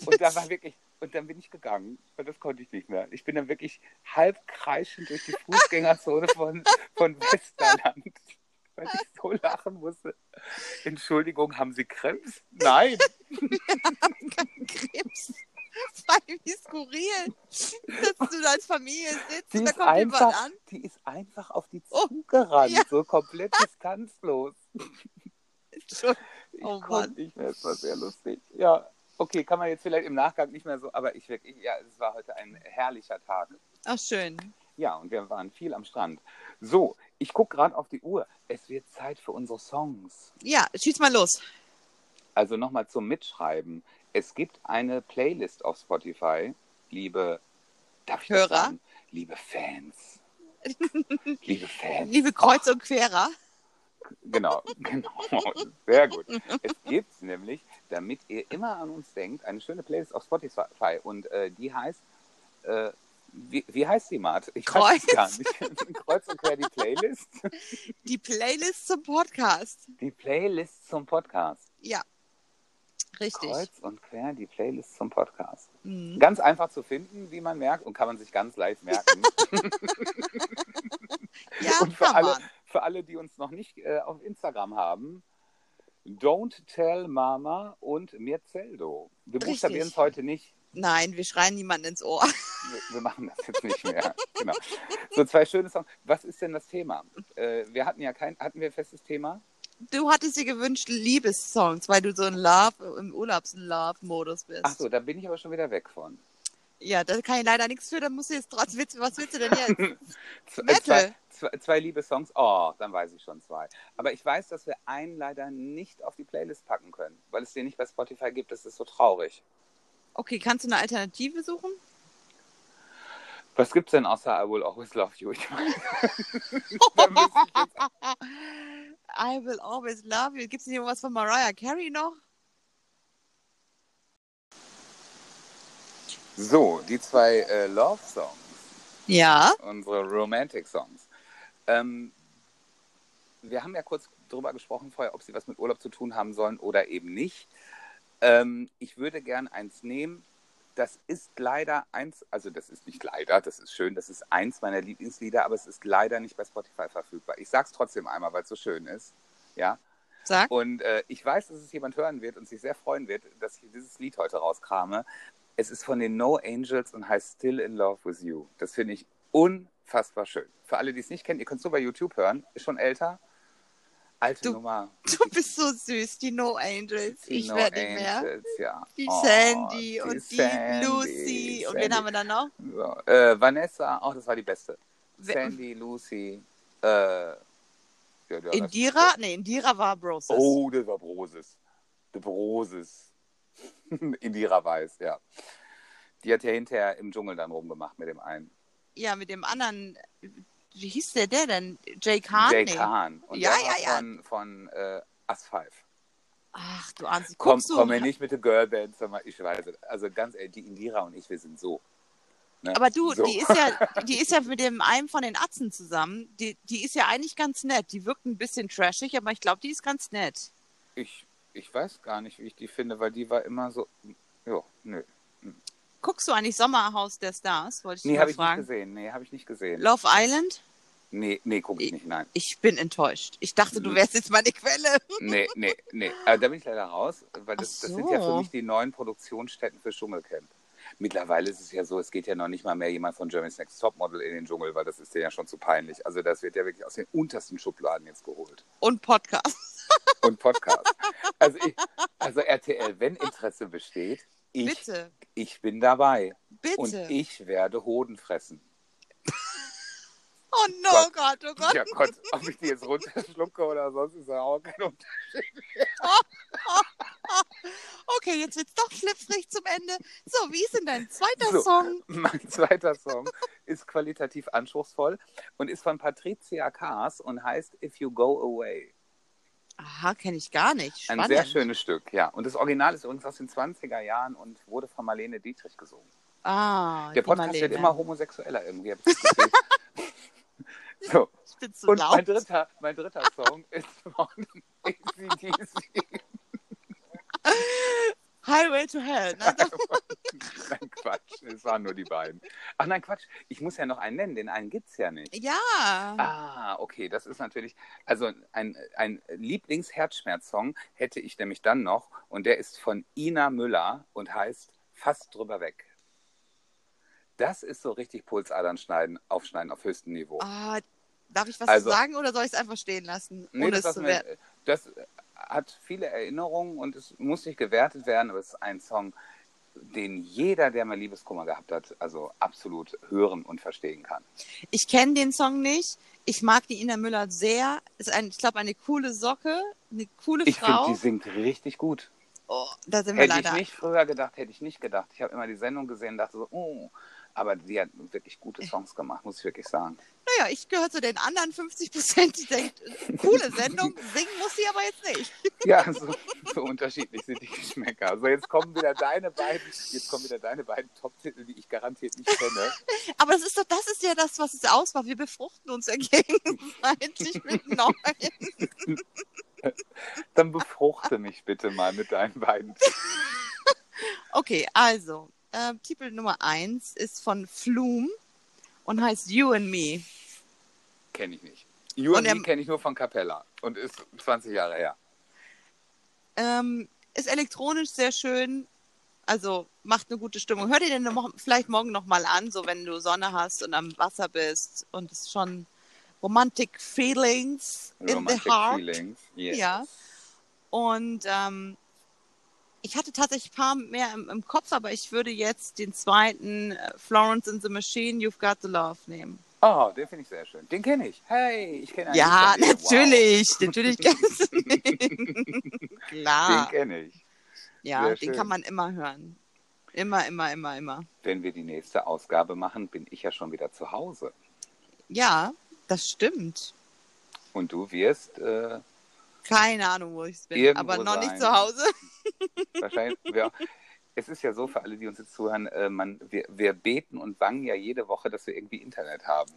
Und da war wirklich, und dann bin ich gegangen, weil das konnte ich nicht mehr. Ich bin dann wirklich halb kreischend durch die Fußgängerzone von, von Westerland, weil ich so lachen musste. Entschuldigung, haben Sie Krebs? Nein. Krebs. Das war irgendwie skurril, dass du da als Familie sitzt Die und da kommt jemand einfach, an. die ist einfach auf die Oh, zugerannt, ja. so komplett distanzlos. Entschuldigung. Ich Oh konnte Mann. nicht mehr, es war sehr lustig. Ja, okay, kann man jetzt vielleicht im Nachgang nicht mehr so, aber ich wirklich, ja, es war heute ein herrlicher Tag. Ach, schön. Ja, und wir waren viel am Strand. So, ich gucke gerade auf die Uhr. Es wird Zeit für unsere Songs. Ja, schieß mal los. Also nochmal zum Mitschreiben. Es gibt eine Playlist auf Spotify, liebe Hörer? sagen? Liebe Fans. liebe Fans. Liebe Kreuz und Querer. Genau, genau. Sehr gut. Es gibt nämlich, damit ihr immer an uns denkt, eine schöne Playlist auf Spotify. Und äh, die heißt, äh, wie, wie heißt die, Mart? Ich weiß es gar Kreuz. nicht. Kreuz und quer die Playlist. Die Playlist zum Podcast. Die Playlist zum Podcast. Ja. Richtig. Kreuz und quer die Playlist zum Podcast. Mhm. Ganz einfach zu finden, wie man merkt, und kann man sich ganz leicht merken. Ja, und für alle, man. für alle, die uns noch nicht äh, auf Instagram haben, Don't Tell Mama und Mirzeldo. Wir buchstabieren es heute nicht. Nein, wir schreien niemanden ins Ohr. Wir, wir machen das jetzt nicht mehr. genau. So zwei schöne Songs. Was ist denn das Thema? Äh, wir hatten ja kein, hatten wir festes Thema? du hattest dir gewünscht Liebessongs, weil du so ein Love, im Urlaubs-Love-Modus bist. Ach so, da bin ich aber schon wieder weg von. Ja, da kann ich leider nichts für, da musst du jetzt trotzdem, was willst du denn jetzt? Metal. Zwei, zwei, zwei Liebessongs, oh, dann weiß ich schon zwei. Aber ich weiß, dass wir einen leider nicht auf die Playlist packen können, weil es den nicht bei Spotify gibt. Das ist so traurig. Okay, kannst du eine Alternative suchen? Was gibt's denn außer I Will Always Love You? Ich meine, I will always love you. Gibt es nicht irgendwas von Mariah Carey noch? So, die zwei äh, Love-Songs, Ja. unsere Romantic-Songs. Ähm, wir haben ja kurz drüber gesprochen vorher, ob sie was mit Urlaub zu tun haben sollen oder eben nicht. Ähm, ich würde gern eins nehmen. Das ist leider eins, also das ist nicht leider, das ist schön, das ist eins meiner Lieblingslieder, aber es ist leider nicht bei Spotify verfügbar. Ich sag's trotzdem einmal, weil es so schön ist. Ja. Sag. Und äh, ich weiß, dass es jemand hören wird und sich sehr freuen wird, dass ich dieses Lied heute rauskrame. Es ist von den No Angels und heißt Still in Love with You. Das finde ich unfassbar schön. Für alle, die es nicht kennen, ihr könnt es nur bei YouTube hören. Ist schon älter. Alte Du- Nummer. Du bist so süß, die No Angels. Die ich No werde nicht mehr. Ja. Die Oh, Sandy und die Sandy, Lucy. Und wen Sandy. haben wir dann noch? So, äh, Vanessa, auch das war die beste. Wer- Sandy, Lucy, äh, ja, Indira? Nee, Indira war Broses. Oh, das war Broses. Der Broses. Indira Weiß, ja. Die hat ja hinterher im Dschungel dann rumgemacht mit dem einen. Ja, mit dem anderen. Wie hieß der, der denn? Jay Khan? Jay Nee. Khan. Und Ja, der ja, war ja. von, von äh, As5. Ach, du ahnst. Komm, du? komm mir nicht mit der Girlband, sag mal, ich weiß es. Also ganz ehrlich, die Indira und ich, wir sind so. Ne? Aber du, so. die ist ja, die ist ja mit dem einen von den Atzen zusammen. Die, die ist ja eigentlich ganz nett. Die wirkt ein bisschen trashig, aber ich glaube, die ist ganz nett. Ich, ich weiß gar nicht, wie ich die finde, weil die war immer so. Ja, nö. Guckst du eigentlich Sommerhaus der Stars? Wollte ich Nee, habe ich nicht gesehen. Nee, habe ich nicht gesehen. Love Island? Nee, nee, gucke ich nicht, nein. Ich bin enttäuscht. Ich dachte, du wärst jetzt meine Quelle. Nee, nee, nee. Aber da bin ich leider raus, weil das, Ach das sind ja für so. mich die neuen Produktionsstätten für Dschungelcamp. Mittlerweile ist es ja so, es geht ja noch nicht mal mehr jemand von Germany's Next Topmodel in den Dschungel, weil das ist ja schon zu peinlich. Also das wird ja wirklich aus den untersten Schubladen jetzt geholt. Und Podcast. Und Podcast. also, ich, also RTL, wenn Interesse besteht, ich, Bitte. ich bin dabei. Bitte. Und ich werde Hoden fressen. oh no, Gott. Gott, oh Gott. Ja Gott, ob ich die jetzt runterschlucke oder sonst ist ja auch kein Unterschied. Okay, jetzt wird's doch schlüpfrig zum Ende. So, wie ist denn dein zweiter So. Song? Mein zweiter Song ist qualitativ anspruchsvoll und ist von Patricia Kaas und heißt If You Go Away. Aha, kenne ich gar nicht. Ein Spannend. sehr schönes Stück, ja. Und das Original ist übrigens aus den 20er Jahren und wurde von Marlene Dietrich gesungen. Ah, Der Podcast Marlene. wird immer homosexueller irgendwie. so, Ich bin zu und laut. mein dritter, mein dritter Song ist von ACDC. Highway to Hell. Ne? Das- nein, Quatsch, es waren nur die beiden. Ach nein, Quatsch, ich muss ja noch einen nennen, den einen gibt's ja nicht. ja. Ah, okay, das ist natürlich, also ein, ein Lieblings-Herzschmerz-Song hätte ich nämlich dann noch und der ist von Ina Müller und heißt Fast drüber weg. Das ist so richtig Pulsadern schneiden, aufschneiden auf höchstem Niveau. Ah, darf ich was Also- zu sagen oder soll ich es einfach stehen lassen, Nee, ohne das, es zu werten? das hat viele Erinnerungen und es muss nicht gewertet werden, aber es ist ein Song, den jeder, der mal Liebeskummer gehabt hat, also absolut hören und verstehen kann. Ich kenne den Song nicht. Ich mag die Ina Müller sehr. Ist ein, ich glaube, eine coole Socke, eine coole Ich finde, Frau. die singt richtig gut. oh, da sind wir Hätte ich leider. nicht früher gedacht, hätte ich nicht gedacht. Ich habe immer die Sendung gesehen und dachte so, oh, aber die hat wirklich gute Songs gemacht, muss ich wirklich sagen. Naja, ich gehöre zu den anderen 50 Prozent, die denkt, coole Sendung, singen muss sie aber jetzt nicht. Ja, so, so unterschiedlich sind die Geschmäcker. Also jetzt kommen wieder deine beiden, jetzt kommen wieder deine beiden Top-Titel, die ich garantiert nicht kenne. Aber das ist doch, das ist ja das, was es ausmacht. Wir befruchten uns ja gegenseitig mit neuen. Dann befruchte mich bitte mal mit deinen beiden. Okay, also, äh, Titel Nummer eins ist von Flume und heißt You and Me. Kenne ich nicht. You and er- Me kenne ich nur von Capella und ist 20 Jahre her. Ähm, ist elektronisch sehr schön. Also macht eine gute Stimmung. Hör dir den vielleicht morgen noch mal an, so wenn du Sonne hast und am Wasser bist und es schon Romantic Feelings in Romantic the Heart. Feelings. Yes. Ja. Und ähm, ich hatte tatsächlich ein paar mehr im, im Kopf, aber ich würde jetzt den zweiten äh, Florence in the Machine, You've Got the Love nehmen. Oh, den finde ich sehr schön. Den kenne ich. Hey, ich kenne einen. Ja, von dir. natürlich. Natürlich kennst du den. Wow. Den Klar. kenne ich. Ja, sehr den schön. kann man immer hören. Immer, immer, immer, immer. Wenn wir die nächste Ausgabe machen, bin ich ja schon wieder zu Hause. Ja, das stimmt. Und du wirst äh, Keine Ahnung, wo ich bin, aber noch nicht sein. zu Hause. wahrscheinlich. ja, es ist ja so für alle, die uns jetzt zuhören, äh, man, wir, wir beten und bangen ja jede Woche, dass wir irgendwie Internet haben.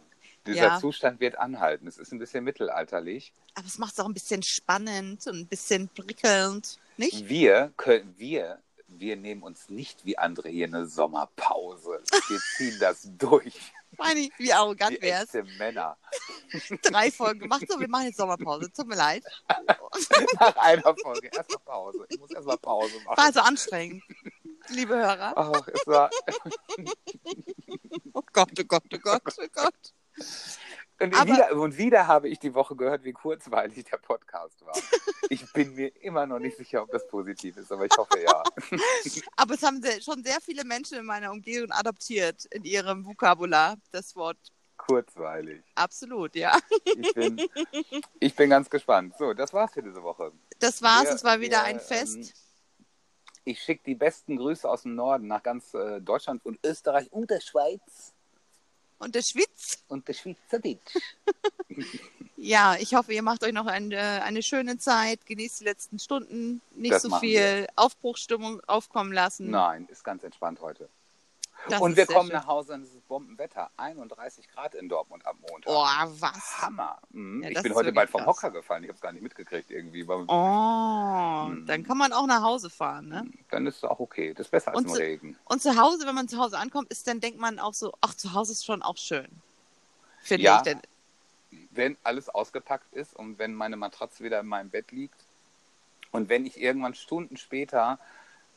Dieser Ja. Zustand wird anhalten. Es ist ein bisschen mittelalterlich. Aber es macht es auch ein bisschen spannend und ein bisschen prickelnd, nicht? Wir können, wir, wir nehmen uns nicht wie andere hier eine Sommerpause. Wir ziehen das durch. Meine ich, wie arrogant Wie wär's. echte Männer. Drei Folgen gemacht, so, wir machen jetzt Sommerpause. Tut mir leid. Nach einer Folge. Erstmal Pause. Ich muss erstmal Pause War machen. also anstrengend, liebe Hörer. Ach, es war, Oh Gott, oh Gott, oh Gott, oh Gott. Und, Aber- wieder, und wieder habe ich die Woche gehört, wie kurzweilig der Podcast war. Ich bin mir immer noch nicht sicher, ob das positiv ist, aber ich hoffe ja. Aber es haben sehr, schon sehr viele Menschen in meiner Umgebung adoptiert in ihrem Vokabular, das Wort. Kurzweilig. Absolut, ja. Ich bin, ich bin ganz gespannt. So, das war's für diese Woche. Das war's, Wir- es war wieder wir, ein Fest. ähm, Ich schicke die besten Grüße aus dem Norden nach ganz äh, Deutschland und Österreich und der Schweiz Und der Schwitz. und der Schweizerdeutsch. Ja, ich hoffe, ihr macht euch noch eine, eine schöne Zeit, genießt die letzten Stunden, nicht Das so viel Aufbruchstimmung aufkommen lassen. Nein, ist ganz entspannt heute. Das und wir kommen schön. nach Hause und es ist Bombenwetter. 31 Grad in Dortmund am Montag. Oh, was? Hammer. Mhm. Ja, ich bin heute bald vom krass. Hocker gefallen. Ich habe es gar nicht mitgekriegt irgendwie. Oh, Mhm. dann kann man auch nach Hause fahren, ne? Dann ist es auch okay. Das ist besser als Und im so- Regen. Und zu Hause, wenn man zu Hause ankommt, ist, dann denkt man auch so, ach, zu Hause ist schon auch schön. Finde Ja. ich. Denn, Wenn alles ausgepackt ist und wenn meine Matratze wieder in meinem Bett liegt und wenn ich irgendwann Stunden später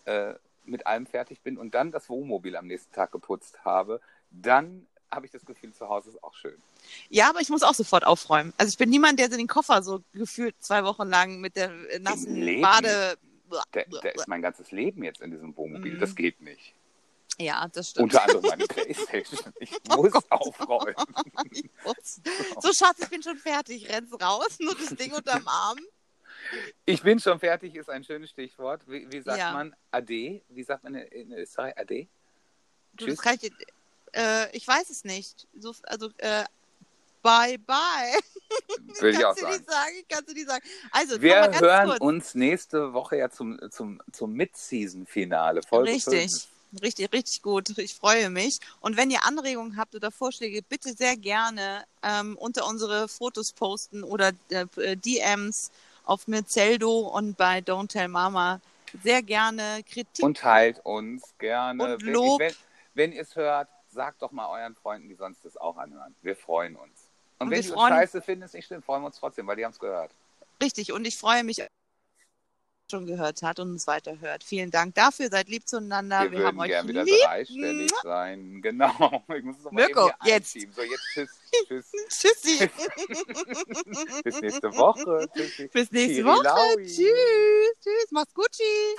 äh, mit allem fertig bin und dann das Wohnmobil am nächsten Tag geputzt habe, dann habe ich das Gefühl, zu Hause ist auch schön. ja, aber ich muss auch sofort aufräumen. Also ich bin niemand, der den Koffer so gefühlt zwei Wochen lang mit der nassen. Bade. Da, da ist mein ganzes Leben jetzt in diesem Wohnmobil. Mhm. Das geht nicht. Ja, das stimmt. Unter anderem meine Playstation. Ich muss aufräumen. Ups. so, Schatz, ich bin schon fertig. Rennst raus, nur das Ding unterm Arm. Ich bin schon fertig, ist ein schönes Stichwort. Wie, wie sagt Ja. man Ade? Wie sagt man in, in Österreich Ade? Du, Tschüss. Äh, ich weiß es nicht. So, also, äh, bye, bye. Würde ich auch Kannst du sagen. nicht sagen? Kannst du nicht sagen. Also, Wir hören kurz. uns nächste Woche ja zum, zum, zum Mid-Season-Finale. Richtig. fünf. Richtig, richtig gut. Ich freue mich. Und wenn ihr Anregungen habt oder Vorschläge, bitte sehr gerne ähm, unter unsere Fotos posten oder äh, DMs auf Mirzeldo und bei Don't Tell Mama. Sehr gerne Kritik. Und teilt uns gerne. Und Wenn- Lob. Wenn, wenn ihr es hört, sagt doch mal euren Freunden, die sonst das auch anhören. Wir freuen uns. Und, Und wenn die uns freuen- scheiße finden, ist nicht schlimm, freuen wir uns trotzdem, weil die haben es gehört. Richtig. Und ich freue mich, schon gehört hat und uns weiterhört. Vielen Dank dafür. Seid lieb zueinander. Wir, Wir, haben euch gern wieder lieb. dreistellig sein. Genau. Ich muss es noch mal Mirko, jetzt. So, jetzt tschüss. Tschüss. Tschüssi. Bis nächste Woche. Tschüssi. Bis nächste. Woche. Tschüss. Tschüss. Macht's gut. Tschüss.